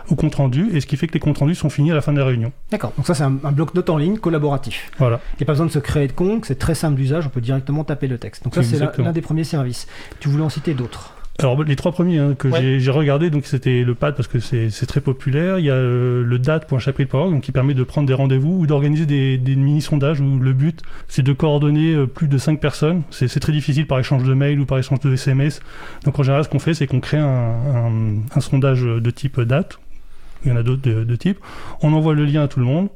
au compte rendu, et ce qui fait que les comptes rendus sont finis à la fin de la réunion. D'accord, donc ça c'est un, un bloc-notes en ligne collaboratif. Voilà. Il n'y a pas besoin de se créer de compte, c'est très simple d'usage, on peut directement taper le texte. Donc ça c'est l'un des premiers services. Tu voulais en citer d'autres? Alors les trois premiers hein, que Ouais. j'ai- regardé, donc c'était le pad parce que c'est très populaire. Il y a euh, le date.chapril.org donc qui permet de prendre des rendez-vous ou d'organiser des, des mini-sondages où le but c'est de coordonner euh, plus de 5 personnes. C'est très difficile par échange de mails ou par échange de SMS. Donc en général ce qu'on fait c'est qu'on crée un, un- un sondage de type date. Il y en a d'autres de, de type. On envoie le lien à tout le monde.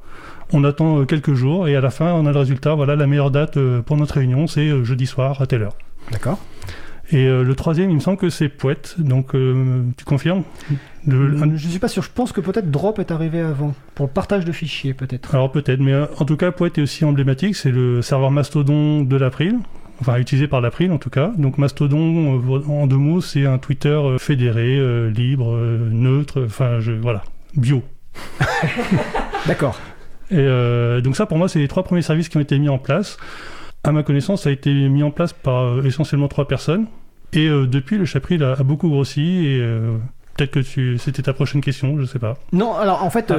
On attend euh, quelques jours et à la fin on a le résultat. Voilà la meilleure date pour notre réunion c'est jeudi soir à telle heure. D'accord. Et euh, le troisième, il me semble que c'est Poète. Donc, euh, tu confirmes Le- un- Je suis pas sûr, je pense que peut-être Drop est arrivé avant, pour le partage de fichiers peut-être. Alors peut-être, mais euh, en tout cas, Poète est aussi emblématique. C'est le serveur Mastodon de l'April. Enfin, utilisé par l'April en tout cas. Donc Mastodon, en deux mots, c'est un Twitter fédéré, libre, neutre, enfin, je, voilà, bio. D'accord. Et donc ça, pour moi, c'est les trois premiers services qui ont été mis en place. À ma connaissance, ça a été mis en place par euh, essentiellement trois personnes. Et euh, depuis, le Chapril a, a beaucoup grossi et euh, Peut-être que tu... c'était ta prochaine question, je sais pas. Non, alors en fait, Ah.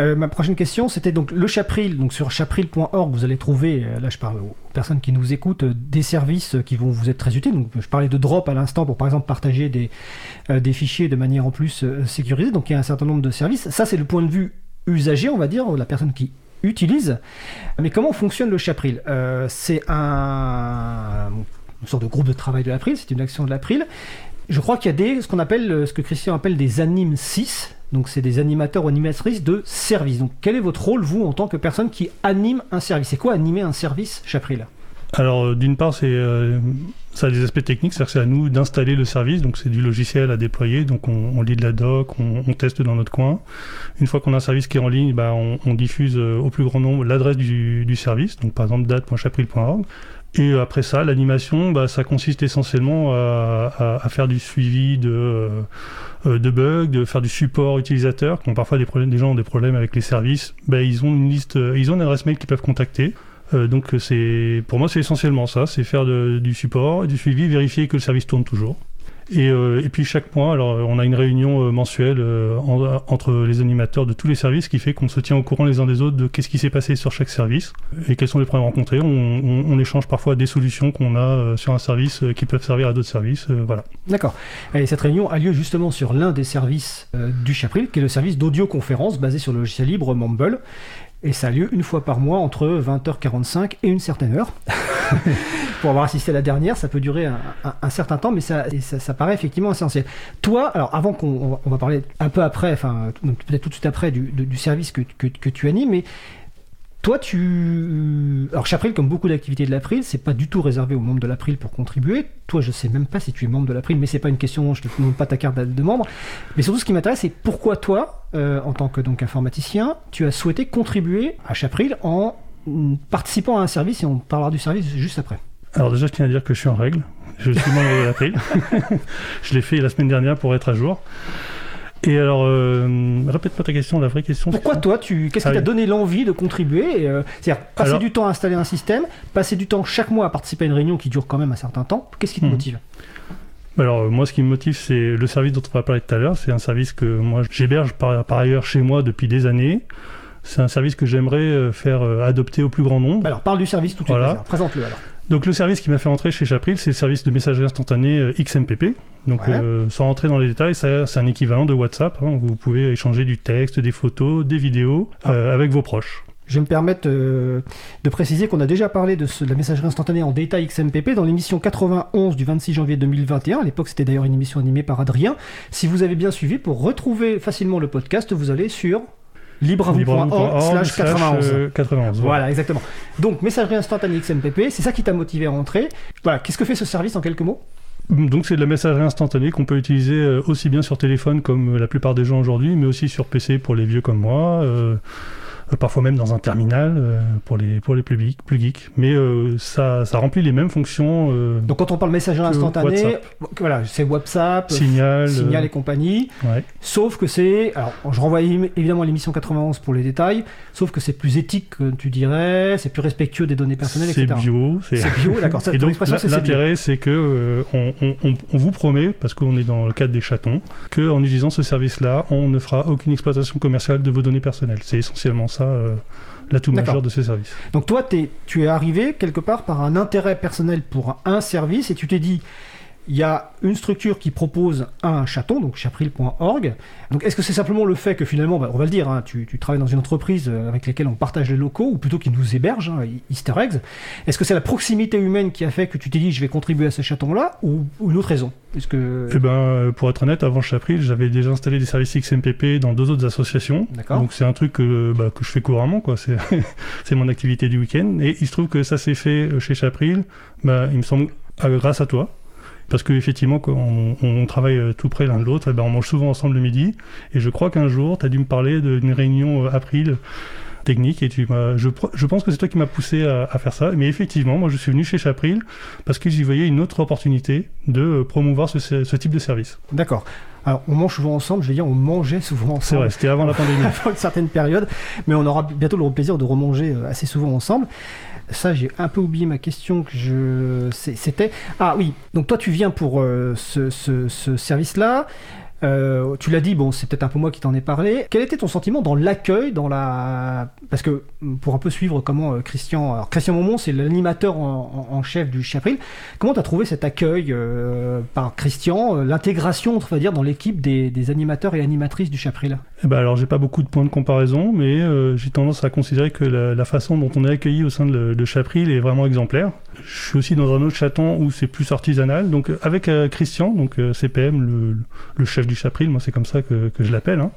euh, ma prochaine question, c'était donc le Chapril. Donc sur chapril.org, vous allez trouver, là je parle aux personnes qui nous écoutent, des services qui vont vous être très utiles. Donc je parlais de Drop à l'instant pour par exemple partager des, des fichiers de manière en plus sécurisée. Donc il y a un certain nombre de services. Ça, c'est le point de vue usager, on va dire, la personne qui utilise. Mais comment fonctionne le Chapril? Euh, C'est un une sorte de groupe de travail de l'April, c'est une action de l'April. Je crois qu'il y a des, ce qu'on appelle, euh, ce que Christian appelle des animes 6. Donc, c'est des animateurs ou animatrices de service. Donc, quel est votre rôle, vous, en tant que personne qui anime un service? C'est quoi animer un service, Chapril? Alors, euh, d'une part, c'est, euh, ça a des aspects techniques, c'est-à-dire que c'est à nous d'installer le service, donc c'est du logiciel à déployer, donc on, lit de la doc, on, teste dans notre coin. Une fois qu'on a un service qui est en ligne, bah, on, diffuse euh, au plus grand nombre l'adresse du, service, donc par exemple date.chapril.org. Et après ça, l'animation, bah, ça consiste essentiellement à, faire du suivi de, euh, euh, bugs, de faire du support utilisateur. Quand parfois des, problèmes, des gens ont des problèmes avec les services, bah, ils ont une liste, euh, ils ont une adresse mail qu'ils peuvent contacter. Euh, donc c'est, pour moi, c'est essentiellement ça, c'est faire du support, du suivi, vérifier que le service tourne toujours. Et, euh, et puis chaque mois, alors on a une réunion euh, mensuelle en- entre les animateurs de tous les services qui fait qu'on se tient au courant les uns des autres de qu'est-ce qui s'est passé sur chaque service et quels sont les problèmes rencontrés. On, échange parfois des solutions qu'on a sur un service qui peuvent servir à d'autres services. voilà. D'accord. Et cette réunion a lieu justement sur l'un des services du Chapril, qui est le service d'audioconférence basé sur le logiciel libre Mumble. Et ça a lieu une fois par mois entre 20h45 et une certaine heure. Pour avoir assisté à la dernière, ça peut durer un, un- un certain temps, mais ça, ça, ça paraît effectivement essentiel. Toi, alors avant qu'on on va- parler un peu après, enfin peut-être tout de suite après du service que, que, que tu animes, mais toi, tu. Alors, Chapril, comme beaucoup d'activités de l'April, c'est pas du tout réservé aux membres de l'April pour contribuer. Toi, je sais même pas si tu es membre de l'April, mais c'est pas une question, je te demande pas ta carte de membre. Mais surtout, ce qui m'intéresse, c'est pourquoi toi, euh, en tant que donc informaticien, tu as souhaité contribuer à Chapril en participant à un service, et on parlera du service juste après. Alors déjà, je tiens à dire que je suis en règle. Je suis membre de l'April. je l'ai fait la semaine dernière pour être à jour. Et alors, euh, répète-moi ta question, la vraie question. Pourquoi toi, tu, qu'est-ce Ah qui t'a oui. donné l'envie de contribuer euh, C'est-à-dire passer Alors- du temps à installer un système, passer du temps chaque mois à participer à une réunion qui dure quand même un certain temps. Qu'est-ce qui te Mhm. motive? Alors, euh, moi, ce qui me motive, c'est le service dont on va parler tout à l'heure. C'est un service que moi, j'héberge par, par ailleurs chez moi depuis des années. C'est un service que j'aimerais euh, faire adopter au plus grand nombre. Alors, parle du service tout de suite. Voilà. Présente-le alors. Donc le service qui m'a fait entrer chez Chapril, c'est le service de messagerie instantanée euh, XMPP. Donc Ouais. euh, sans rentrer dans les détails, c'est un équivalent de WhatsApp. hein. Vous pouvez échanger du texte, des photos, des vidéos Ah. euh, avec vos proches. Je vais me permettre euh, de préciser qu'on a déjà parlé de, ce- de la messagerie instantanée en détail XMPP dans l'émission 91 du 26 janvier 2021. À l'époque, c'était d'ailleurs une émission animée par Adrien. Si vous avez bien suivi, pour retrouver facilement le podcast, vous allez sur libravou.org slash 91. euh, 91. voilà. Voilà, exactement. Donc, messagerie instantanée XMPP, c'est ça qui t'a motivé à rentrer. Voilà, qu'est-ce que fait ce service en quelques mots? Donc c'est de la messagerie instantanée qu'on peut utiliser euh, aussi bien sur téléphone comme euh, la plupart des gens aujourd'hui, mais aussi sur PC pour les vieux comme moi. euh, euh, parfois même dans un terminal euh, pour les pour les plus geeks, plus geeks. mais euh, ça ça remplit les mêmes fonctions euh, Donc, quand on parle messagerie instantanée, WhatsApp. voilà, c'est WhatsApp, signal Signal euh, et compagnie. ouais. Sauf que c'est. Alors, je renvoie évi- évidemment à l'émission 91 pour les détails. Sauf que c'est plus éthique, que tu dirais. C'est plus respectueux des données personnelles, c'est etc. bio c'est C'est bio, d'accord. Et donc c'est c'est l'intérêt, c'est que euh, on, on- on- vous promet, parce qu'on est dans le cadre des chatons, que en utilisant ce service-là, on ne fera aucune exploitation commerciale de vos données personnelles. C'est essentiellement ça euh, l'atout majeur de ce service. Donc, toi, tu es arrivé quelque part par un intérêt personnel pour un service et tu t'es dit. Il y a une structure qui propose un chaton, donc chapril.org. Donc, est-ce que c'est simplement le fait que finalement, bah, on va le dire, hein, tu, tu travailles dans une entreprise euh, avec laquelle on partage les locaux, ou plutôt qui nous héberge, hein, Easter eggs. Est-ce que c'est la proximité humaine qui a fait que tu t'es dit, je vais contribuer à ce chaton-là, ou, ou une autre raison? Que Eh ben, euh, pour être honnête, avant Chapril, j'avais déjà installé des services XMPP dans deux autres associations. Donc c'est un truc que, bah, que je fais couramment, quoi. C'est, mon activité du week-end. Et il se trouve que ça s'est fait euh, chez Chapril, bah, il me semble, grâce à toi. Parce que effectivement, quand on, travaille euh, tout près l'un de l'autre, eh ben, on mange souvent ensemble le midi. Et je crois qu'un jour, tu as dû me parler d'une réunion euh, April technique et tu m'as, je, pense que c'est toi qui m'as poussé à, faire ça. Mais effectivement, moi je suis venu chez Chapril parce que j'y voyais une autre opportunité de euh, promouvoir ce type de service. D'accord. Alors, on mange souvent ensemble, je vais dire, on mangeait souvent ensemble. C'est vrai, c'était avant la pandémie. avant une certaine période, mais on aura bientôt le plaisir de remanger euh, assez souvent ensemble. Ça, j'ai un peu oublié ma question que je. C'était. Ah oui, donc toi, tu viens pour euh, ce, ce- ce service-là. Euh, tu l'as dit, bon, c'est peut-être un peu moi qui t'en ai parlé. Quel était ton sentiment dans l'accueil, dans la, parce que pour un peu suivre comment euh, Christian, alors Christian Momon, c'est l'animateur en, chef du Chapril. Comment tu as trouvé cet accueil euh, par Christian, l'intégration, on va dire, dans l'équipe des, animateurs et animatrices du Chapril? Eh ben alors, j'ai pas beaucoup de points de comparaison, mais j'ai tendance à considérer que la, façon dont on est accueilli au sein de Chapril est vraiment exemplaire. Je suis aussi dans un autre chaton où c'est plus artisanal. Donc avec Christian, donc CPM, le, chef du Chapril, moi c'est comme ça que, je l'appelle. Hein.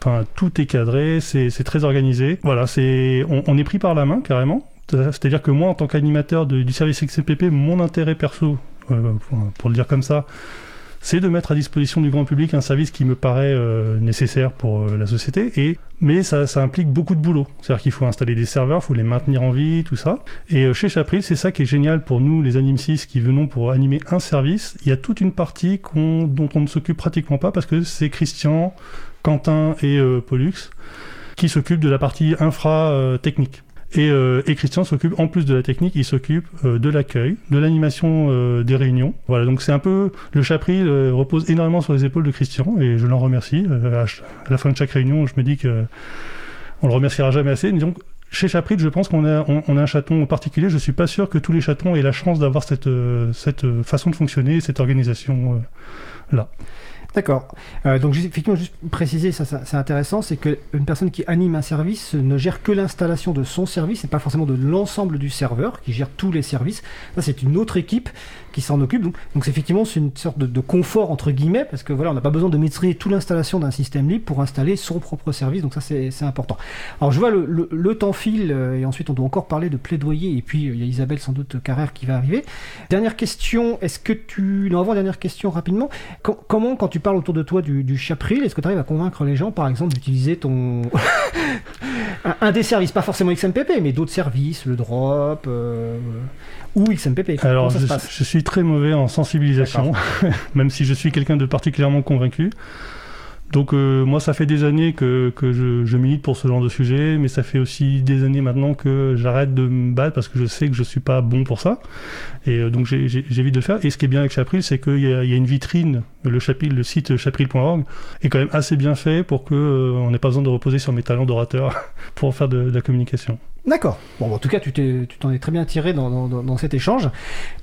Enfin, tout est cadré, c'est très organisé. Voilà, c'est on, est pris par la main carrément. C'est-à-dire que moi, en tant qu'animateur du service XCPP, mon intérêt perso, euh, pour, le dire comme ça, c'est de mettre à disposition du grand public un service qui me paraît euh, nécessaire pour euh, la société. Et mais ça, implique beaucoup de boulot. C'est-à-dire qu'il faut installer des serveurs, faut les maintenir en vie, tout ça. Et chez Chapril, c'est ça qui est génial pour nous, les Anim 6, qui venons pour animer un service. Il y a toute une partie dont on ne s'occupe pratiquement pas parce que c'est Christian, Quentin et euh, Pollux, qui s'occupent de la partie infra euh, technique. Euh, et, Christian s'occupe, en plus de la technique, il s'occupe de l'accueil, de l'animation des réunions. Voilà, donc c'est un peu, le chapril repose énormément sur les épaules de Christian, et je l'en remercie. À, la fin de chaque réunion, je me dis que on le remerciera jamais assez. Donc, chez Chapril, je pense qu'on a, on, a un chaton particulier. Je suis pas sûr que tous les chatons aient la chance d'avoir cette, cette façon de fonctionner, cette organisation là. D'accord. Euh, donc effectivement, juste préciser, ça, c'est intéressant, c'est qu'une personne qui anime un service ne gère que l'installation de son service et pas forcément de l'ensemble du serveur qui gère tous les services. Ça, c'est une autre équipe qui s'en occupe. Donc, donc effectivement, c'est une sorte de, confort entre guillemets parce que voilà, on n'a pas besoin de maîtriser toute l'installation d'un système libre pour installer son propre service. Donc ça, c'est important. Alors je vois le, le, temps file euh, et ensuite on doit encore parler de plaidoyer et puis euh, il y a Isabelle sans doute Carrère qui va arriver. Dernière question, est-ce que tu... Non, avant dernière question rapidement. comment quand tu parles autour de toi du, du chapril, est-ce que tu arrives à convaincre les gens par exemple d'utiliser ton... un, des services, pas forcément XMPP, mais d'autres services, le drop euh, ou XMPP Alors je, je, suis très mauvais en sensibilisation, même si je suis quelqu'un de particulièrement convaincu. Donc euh, moi, ça fait des années que, que je, je, milite pour ce genre de sujet, mais ça fait aussi des années maintenant que j'arrête de me battre parce que je sais que je suis pas bon pour ça. Et euh, donc j'évite de le faire. Et ce qui est bien avec Chapril, c'est qu'il y, y, a une vitrine, le, chapril, le site chapril.org est quand même assez bien fait pour qu'on euh, on n'ait pas besoin de reposer sur mes talents d'orateur pour faire de, de la communication. D'accord. Bon, en tout cas, tu t'en es très bien tiré dans, cet échange.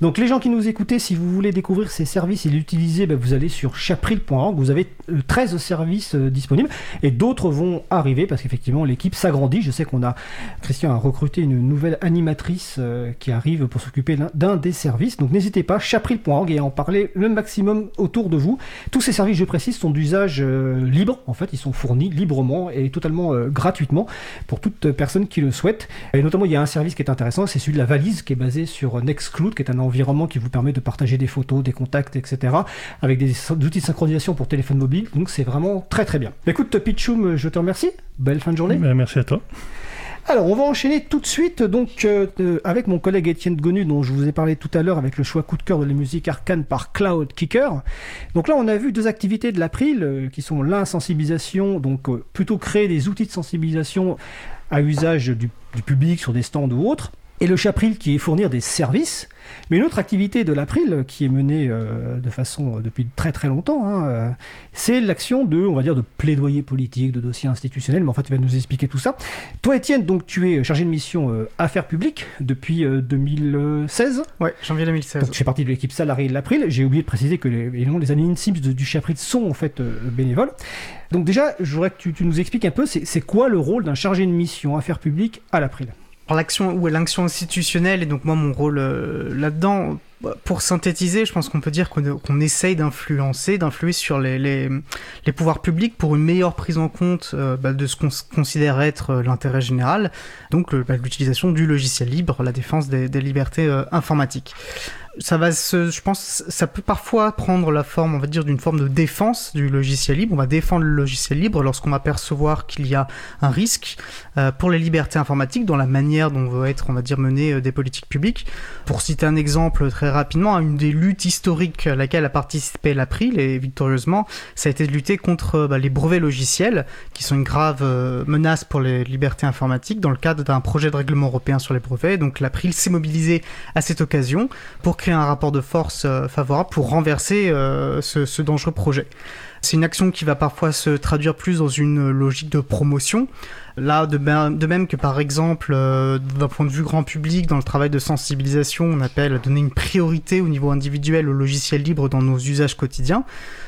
Donc, les gens qui nous écoutaient, si vous voulez découvrir ces services et l'utiliser, ben, vous allez sur chapril.org. Vous avez 13 euh, services euh, disponibles et d'autres vont arriver parce qu'effectivement, l'équipe s'agrandit. Je sais qu'on a, Christian a recruté une nouvelle animatrice euh, qui arrive pour s'occuper d'un des services. Donc, n'hésitez pas, chapril.org et en parler le maximum autour de vous. Tous ces services, je précise, sont d'usage libre. En fait, ils sont fournis librement et totalement gratuitement pour toute personne qui le souhaite. Et notamment, il y a un service qui est intéressant, c'est celui de la valise qui est basé sur Nextcloud, qui est un environnement qui vous permet de partager des photos, des contacts, etc. avec des outils de synchronisation pour téléphone mobile. Donc c'est vraiment très très bien. Écoute, Pitchoum, je te remercie. Belle fin de journée. Ben, merci à toi. Alors, on va enchaîner tout de suite donc euh, avec mon collègue Étienne Gonu, dont je vous ai parlé tout à l'heure avec le choix coup de cœur de la musique arcane par Cloud Kicker. Donc là, on a vu deux activités de l'April euh, qui sont l'insensibilisation, donc euh, plutôt créer des outils de sensibilisation à usage du, du public sur des stands ou autres, et le Chapril qui est fournir des services mais une autre activité de l'April qui est menée euh, de façon euh, depuis très très longtemps, hein, euh, c'est l'action de, on va dire, de plaidoyer politique, de dossier institutionnel. Mais en fait, tu vas nous expliquer tout ça. Toi, Étienne, donc tu es chargé de mission affaires publiques depuis 2016. Ouais, janvier 2016. Donc, tu fais partie de l'équipe salariée de l'April. J'ai oublié de préciser que les, les, anonymes Sims du Chapril sont en fait bénévoles. Donc déjà, je voudrais que tu, tu nous expliques un peu, c'est quoi le rôle d'un chargé de mission affaires publiques à l'April? L'action ou l'action institutionnelle et donc moi mon rôle euh, là-dedans pour synthétiser, je pense qu'on peut dire qu'on essaye d'influencer, d'influer sur les, les, pouvoirs publics pour une meilleure prise en compte euh, bah, de ce qu'on considère être euh, l'intérêt général, donc bah, l'utilisation du logiciel libre, la défense des, libertés informatiques ça va se, je pense, ça peut parfois prendre la forme, on va dire, d'une forme de défense du logiciel libre. On va défendre le logiciel libre lorsqu'on va percevoir qu'il y a un risque euh, pour les libertés informatiques dans la manière dont vont être, on va dire, menées euh, des politiques publiques. Pour citer un exemple très rapidement, une des luttes historiques à laquelle a participé l'April et victorieusement, ça a été de lutter contre euh, bah, les brevets logiciels, qui sont une grave menace pour les libertés informatiques dans le cadre d'un projet de règlement européen sur les brevets. Donc l'April s'est mobilisé à cette occasion pour créer un rapport de force euh, favorable pour renverser euh, ce, dangereux projet. C'est une action qui va parfois se traduire plus dans une logique de promotion. Là, de, même que par exemple, euh, d'un point de vue grand public, dans le travail de sensibilisation, on appelle à donner une priorité au niveau individuel au logiciel libre dans nos usages quotidiens,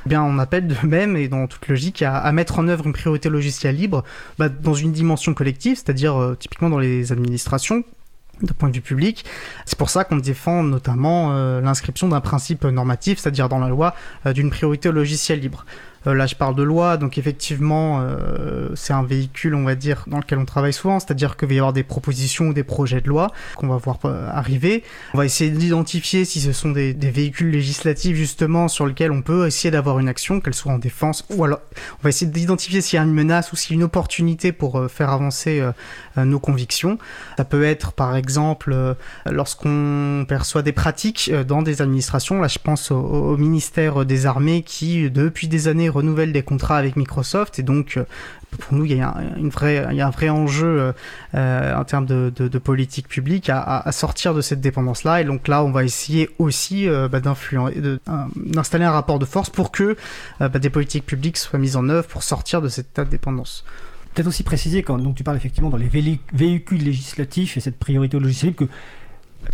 eh bien on appelle de même, et dans toute logique, à, mettre en œuvre une priorité logiciel libre bah, dans une dimension collective, c'est-à-dire euh, typiquement dans les administrations, d'un point de vue public. C'est pour ça qu'on défend notamment euh, l'inscription d'un principe normatif, c'est-à-dire dans la loi, d'une priorité au logiciel libre. Euh, là, je parle de loi, donc effectivement, euh, c'est un véhicule, on va dire, dans lequel on travaille souvent, c'est-à-dire qu'il va y avoir des propositions ou des projets de loi qu'on va voir euh, arriver. On va essayer d'identifier si ce sont des, véhicules législatifs, justement, sur lesquels on peut essayer d'avoir une action, qu'elle soit en défense, ou alors on va essayer d'identifier s'il y a une menace ou s'il y a une opportunité pour faire avancer nos convictions. Ça peut être, par exemple, lorsqu'on perçoit des pratiques dans des administrations, là je pense au ministère des Armées qui, depuis des années, renouvelle des contrats avec Microsoft et donc euh, pour nous il y a un, une il y a un vrai enjeu euh, euh, en termes de, politique publique à, sortir de cette dépendance là et donc là on va essayer aussi bah, d'installer un rapport de force pour que bah, des politiques publiques soient mises en œuvre pour sortir de cette dépendance peut-être aussi préciser quand donc tu parles effectivement dans les véhicules législatifs et cette priorité au logiciel que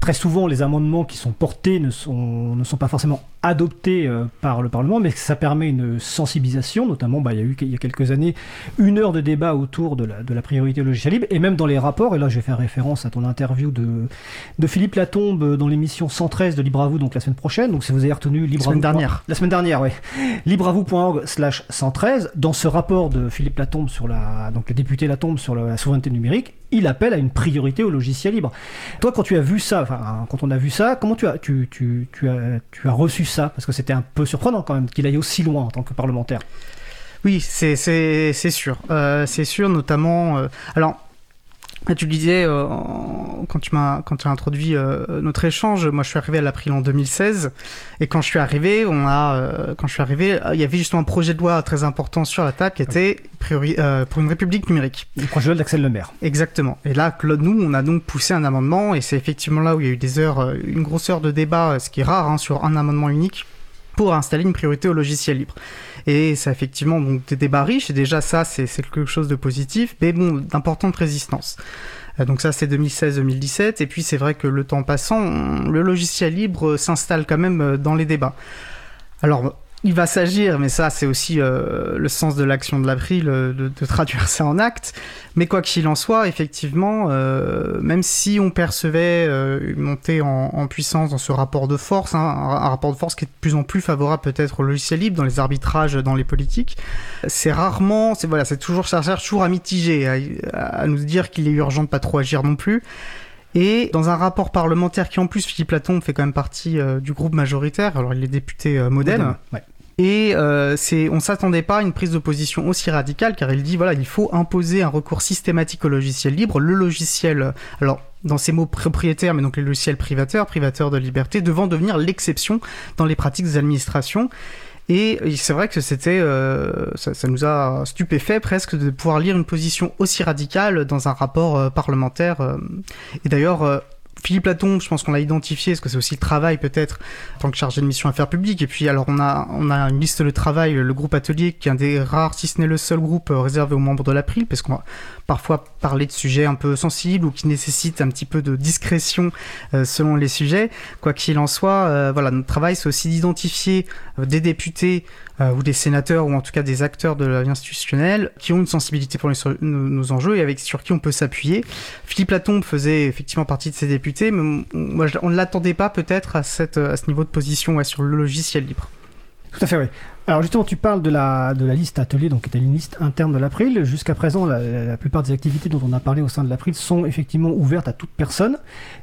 très souvent les amendements qui sont portés ne sont pas forcément adopté euh, par le Parlement, mais ça permet une sensibilisation, notamment bah, il y a eu il y a quelques années une heure de débat autour de la, de la priorité au logiciel libre, et même dans les rapports, et là je vais faire référence à ton interview de, de Philippe Latombe dans l'émission 113 de Libre à vous, donc la semaine prochaine, donc si vous avez retenu Libre la semaine dernière. La semaine dernière, oui. LibreAvou.org slash 113, dans ce rapport de Philippe Latombe sur la, donc le député Latombe sur la, souveraineté numérique, il appelle à une priorité au logiciel libre. Toi, quand tu as vu ça, enfin, quand on a vu ça, comment tu as, tu, tu, tu as, tu as reçu ça Parce que c'était un peu surprenant quand même qu'il aille aussi loin en tant que parlementaire. Oui, c'est sûr. Euh, c'est sûr, notamment. Euh, alors, tu le disais euh, quand tu m'as quand tu as introduit euh, notre échange, moi je suis arrivé à l'April en 2016 et quand je suis arrivé, on a euh, quand je suis arrivé, il y avait justement un projet de loi très important sur la table qui était priori, pour une république numérique. Le projet de loi d'Axel Lemaire. Exactement. Et là, nous, on a donc poussé un amendement et c'est effectivement là où il y a eu des heures, une grosse heure de débat, ce qui est rare hein, sur un amendement unique pour installer une priorité au logiciel libre. Et c'est effectivement donc des débats riches, et déjà ça c'est quelque chose de positif, mais bon, d'importante résistance. Euh, donc ça c'est 2016-2017, et puis c'est vrai que le temps passant, le logiciel libre s'installe quand même euh, dans les débats. Alors il va s'agir, mais ça c'est aussi euh, le sens de l'action de l'April, de, de, traduire ça en acte. Mais quoi qu'il en soit, effectivement, euh, même si on percevait euh, une montée en, puissance dans ce rapport de force, hein, un, rapport de force qui est de plus en plus favorable peut-être au logiciel libre dans les arbitrages, dans les politiques, c'est rarement, c'est voilà, c'est toujours ça cherche toujours à mitiger, à, nous dire qu'il est urgent de pas trop agir non plus. Et dans un rapport parlementaire qui en plus, Philippe Latombe fait quand même partie du groupe majoritaire, alors il est député modèle, ouais. Et euh, c'est, on s'attendait pas à une prise de position aussi radicale, car il dit voilà, il faut imposer un recours systématique au logiciel libre. Le logiciel, alors dans ces mots propriétaires, mais donc les logiciels privateurs, privateurs de liberté, devant devenir l'exception dans les pratiques des administrations. Et c'est vrai que c'était, euh, ça, nous a stupéfait presque de pouvoir lire une position aussi radicale dans un rapport euh, parlementaire. Euh. Et d'ailleurs, Philippe Laton, je pense qu'on l'a identifié, parce que c'est aussi le travail peut-être en tant que chargé de mission affaires publiques. Et puis alors on a on a une liste de travail, le groupe atelier, qui est un des rares, si ce n'est le seul groupe euh, réservé aux membres de l'April, parce qu'on va parfois parler de sujets un peu sensibles ou qui nécessitent un petit peu de discrétion euh, selon les sujets. Quoi qu'il en soit, euh, voilà, notre travail c'est aussi d'identifier des députés euh, ou des sénateurs, ou en tout cas des acteurs de la vie institutionnelle, qui ont une sensibilité pour nos, enjeux et avec sur qui on peut s'appuyer. Philippe Latombe faisait effectivement partie de ces députés, mais moi, on ne l'attendait pas peut-être à, ce niveau de position sur le logiciel libre. Tout à fait, oui. Alors justement, tu parles de la, de la liste atelier, donc qui est une liste interne de l'April. Jusqu'à présent, la, la, plupart des activités dont on a parlé au sein de l'April sont effectivement ouvertes à toute personne.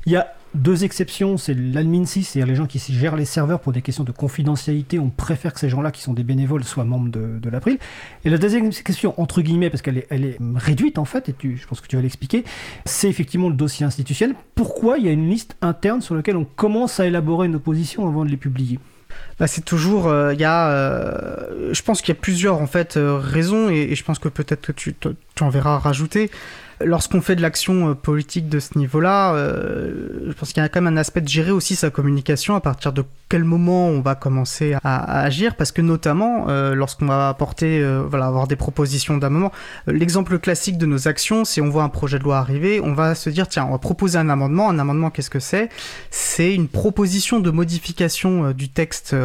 Il y a deux exceptions, c'est l'admin6, c'est-à-dire les gens qui gèrent les serveurs pour des questions de confidentialité. On préfère que ces gens-là, qui sont des bénévoles, soient membres de, de l'April. Et la deuxième question, entre guillemets, parce qu'elle est, réduite en fait, et je pense que tu vas l'expliquer, c'est effectivement le dossier institutionnel. Pourquoi il y a une liste interne sur laquelle on commence à élaborer nos positions avant de les publier? Bah, c'est toujours, euh, il y a, euh, je pense qu'il y a plusieurs en fait euh, raisons et, je pense que peut-être que tu en verras rajouter. Lorsqu'on fait de l'action politique de ce niveau-là, je pense qu'il y a quand même un aspect de gérer aussi sa communication à partir de quel moment on va commencer à, agir, parce que notamment lorsqu'on va apporter, voilà, avoir des propositions d'un moment, l'exemple classique de nos actions, c'est on voit un projet de loi arriver, on va se dire tiens, on va proposer un amendement. Un amendement, qu'est-ce que c'est? C'est une proposition de modification du texte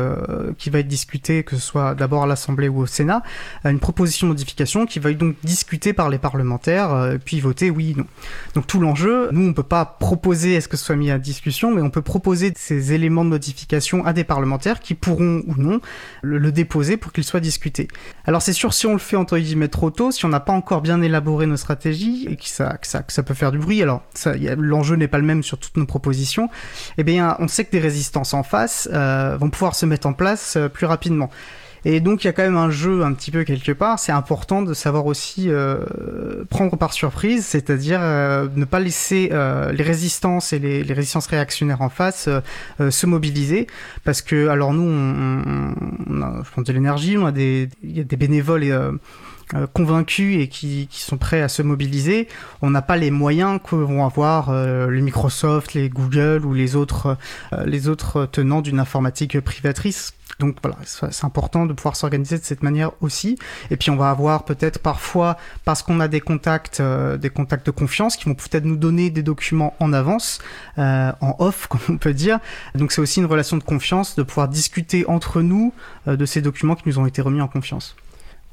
qui va être discuté, que ce soit d'abord à l'Assemblée ou au Sénat, une proposition de modification qui va être donc discutée par les parlementaires, euh, puis oui ou non. Donc tout l'enjeu, nous on peut pas proposer est-ce que ce soit mis à discussion, mais on peut proposer ces éléments de modification à des parlementaires qui pourront ou non le, déposer pour qu'il soit discuté. Alors c'est sûr si on le fait entre guillemets trop tôt, si on n'a pas encore bien élaboré nos stratégies et que ça, ça peut faire du bruit, alors l'enjeu n'est pas le même sur toutes nos propositions, eh bien on sait que des résistances en face euh, vont pouvoir se mettre en place euh, plus rapidement. Et donc il y a quand même un jeu un petit peu quelque part. C'est important de savoir aussi euh, prendre par surprise, c'est-à-dire euh, ne pas laisser euh, les résistances et les, les, résistances réactionnaires en face se mobiliser, parce que alors nous, on, on a, je pense, de l'énergie, on a des, il y a des bénévoles et convaincus et qui, qui, sont prêts à se mobiliser, on n'a pas les moyens que vont avoir les Microsoft, les Google ou les autres, les autres tenants d'une informatique privatrice donc voilà, c'est important de pouvoir s'organiser de cette manière aussi. Et puis on va avoir peut-être parfois, parce qu'on a des contacts, euh, des contacts de confiance, qui vont peut-être nous donner des documents en avance, euh, en off, comme on peut dire. Donc c'est aussi une relation de confiance, de pouvoir discuter entre nous euh, de ces documents qui nous ont été remis en confiance.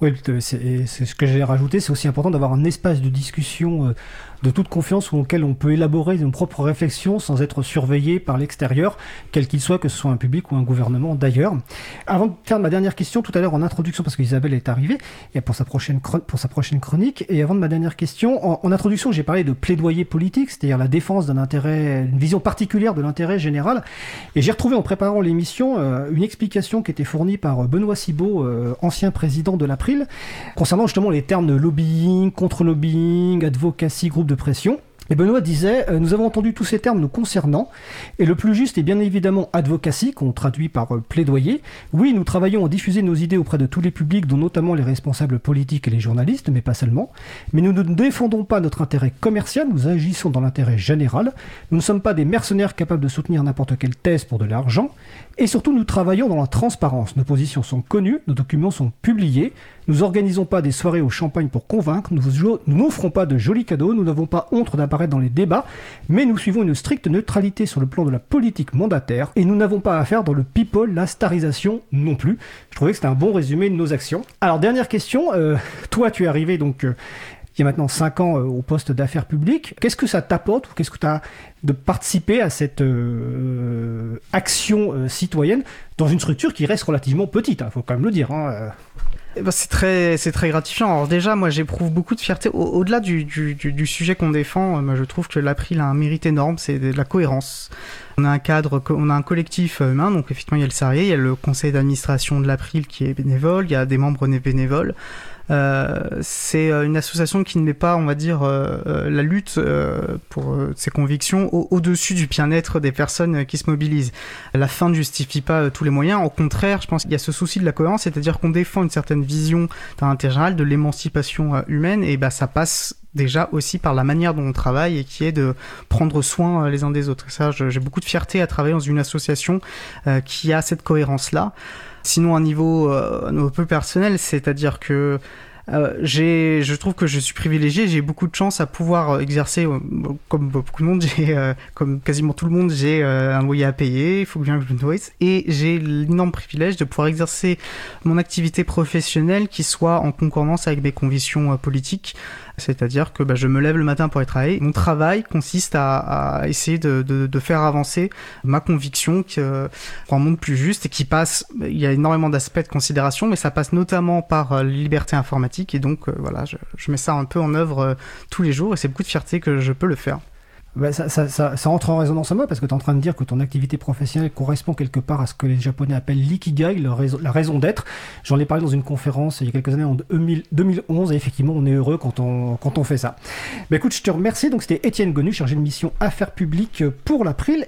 Oui, c'est ce que j'allais rajouter. C'est aussi important d'avoir un espace de discussion de toute confiance auquel on peut élaborer nos propres réflexions sans être surveillé par l'extérieur, quel qu'il soit, que ce soit un public ou un gouvernement d'ailleurs. Avant de faire ma dernière question, tout à l'heure en introduction, parce qu'Isabelle est arrivée et pour sa prochaine pour sa prochaine chronique, et avant de ma dernière question, en, introduction, j'ai parlé de plaidoyer politique, c'est-à-dire la défense d'un intérêt, une vision particulière de l'intérêt général, et j'ai retrouvé en préparant l'émission euh, une explication qui était fournie par Benoît Cibot, euh, ancien président de l'April, concernant justement les termes lobbying, contre-lobbying, advocacy, groupe de pression. Et Benoît disait, euh, nous avons entendu tous ces termes nous concernant, et le plus juste est bien évidemment advocacy, qu'on traduit par euh, plaidoyer. Oui, nous travaillons à diffuser nos idées auprès de tous les publics, dont notamment les responsables politiques et les journalistes, mais pas seulement. Mais nous ne défendons pas notre intérêt commercial, nous agissons dans l'intérêt général. Nous ne sommes pas des mercenaires capables de soutenir n'importe quelle thèse pour de l'argent. Et surtout, nous travaillons dans la transparence. Nos positions sont connues, nos documents sont publiés. Nous organisons pas des soirées au champagne pour convaincre. Nous n'offrons pas de jolis cadeaux. Nous n'avons pas honte d'apparaître dans les débats. Mais nous suivons une stricte neutralité sur le plan de la politique mandataire. Et nous n'avons pas à faire dans le people, la starisation non plus. Je trouvais que c'était un bon résumé de nos actions. Alors, dernière question. Euh, toi, tu es arrivé donc. Euh, il y a maintenant 5 ans euh, au poste d'affaires publiques. Qu'est-ce que ça t'apporte ou qu'est-ce que tu as de participer à cette euh, action euh, citoyenne dans une structure qui reste relativement petite, il hein, faut quand même le dire. Hein, eh ben, c'est très, c'est très gratifiant. Alors déjà, moi, j'éprouve beaucoup de fierté. Au-delà du, du, du, sujet qu'on défend, moi, je trouve que l'April a un mérite énorme, c'est de la cohérence. On a un cadre, on a un collectif humain, donc effectivement, il y a le salarié, il y a le conseil d'administration de l'April qui est bénévole, il y a des membres bénévoles. Euh, c'est euh, une association qui ne met pas, on va dire, euh, la lutte pour ses convictions au-dessus du bien-être des personnes qui se mobilisent. La fin ne justifie pas tous les moyens. Au contraire, je pense qu'il y a ce souci de la cohérence, c'est-à-dire qu'on défend une certaine vision d'un intérêt général, de l'émancipation humaine, et bah ça passe déjà aussi par la manière dont on travaille et qui est de prendre soin les uns des autres. ça, j'ai beaucoup de fierté à travailler dans une association qui a cette cohérence-là. Sinon, à niveau, euh, un peu personnel, c'est-à-dire que euh, j'ai, je trouve que je suis privilégié, j'ai beaucoup de chance à pouvoir exercer, euh, comme beaucoup de monde, j'ai, euh, comme quasiment tout le monde, j'ai un loyer à payer, il faut bien que je me nourrisse, et j'ai l'énorme privilège de pouvoir exercer mon activité professionnelle qui soit en concordance avec mes convictions politiques. C'est-à-dire que bah, je me lève le matin pour aller travailler. Mon travail consiste à, essayer de, faire avancer ma conviction que, pour un monde plus juste et qui passe. Il y a énormément d'aspects de considération, mais ça passe notamment par la liberté informatique et donc euh, voilà, je, mets ça un peu en œuvre euh, tous les jours et c'est beaucoup de fierté que je peux le faire. Bah, ça, ça, ça, ça, entre en résonance à moi parce que tu es en train de dire que ton activité professionnelle correspond quelque part à ce que les Japonais appellent l'ikigai, la raison, raison d'être. J'en ai parlé dans une conférence il y a quelques années en 2011 et effectivement on est heureux quand on, quand on fait ça. Bah, écoute, je te remercie. Donc c'était Étienne Gonu, chargé de mission Affaires publiques pour l'April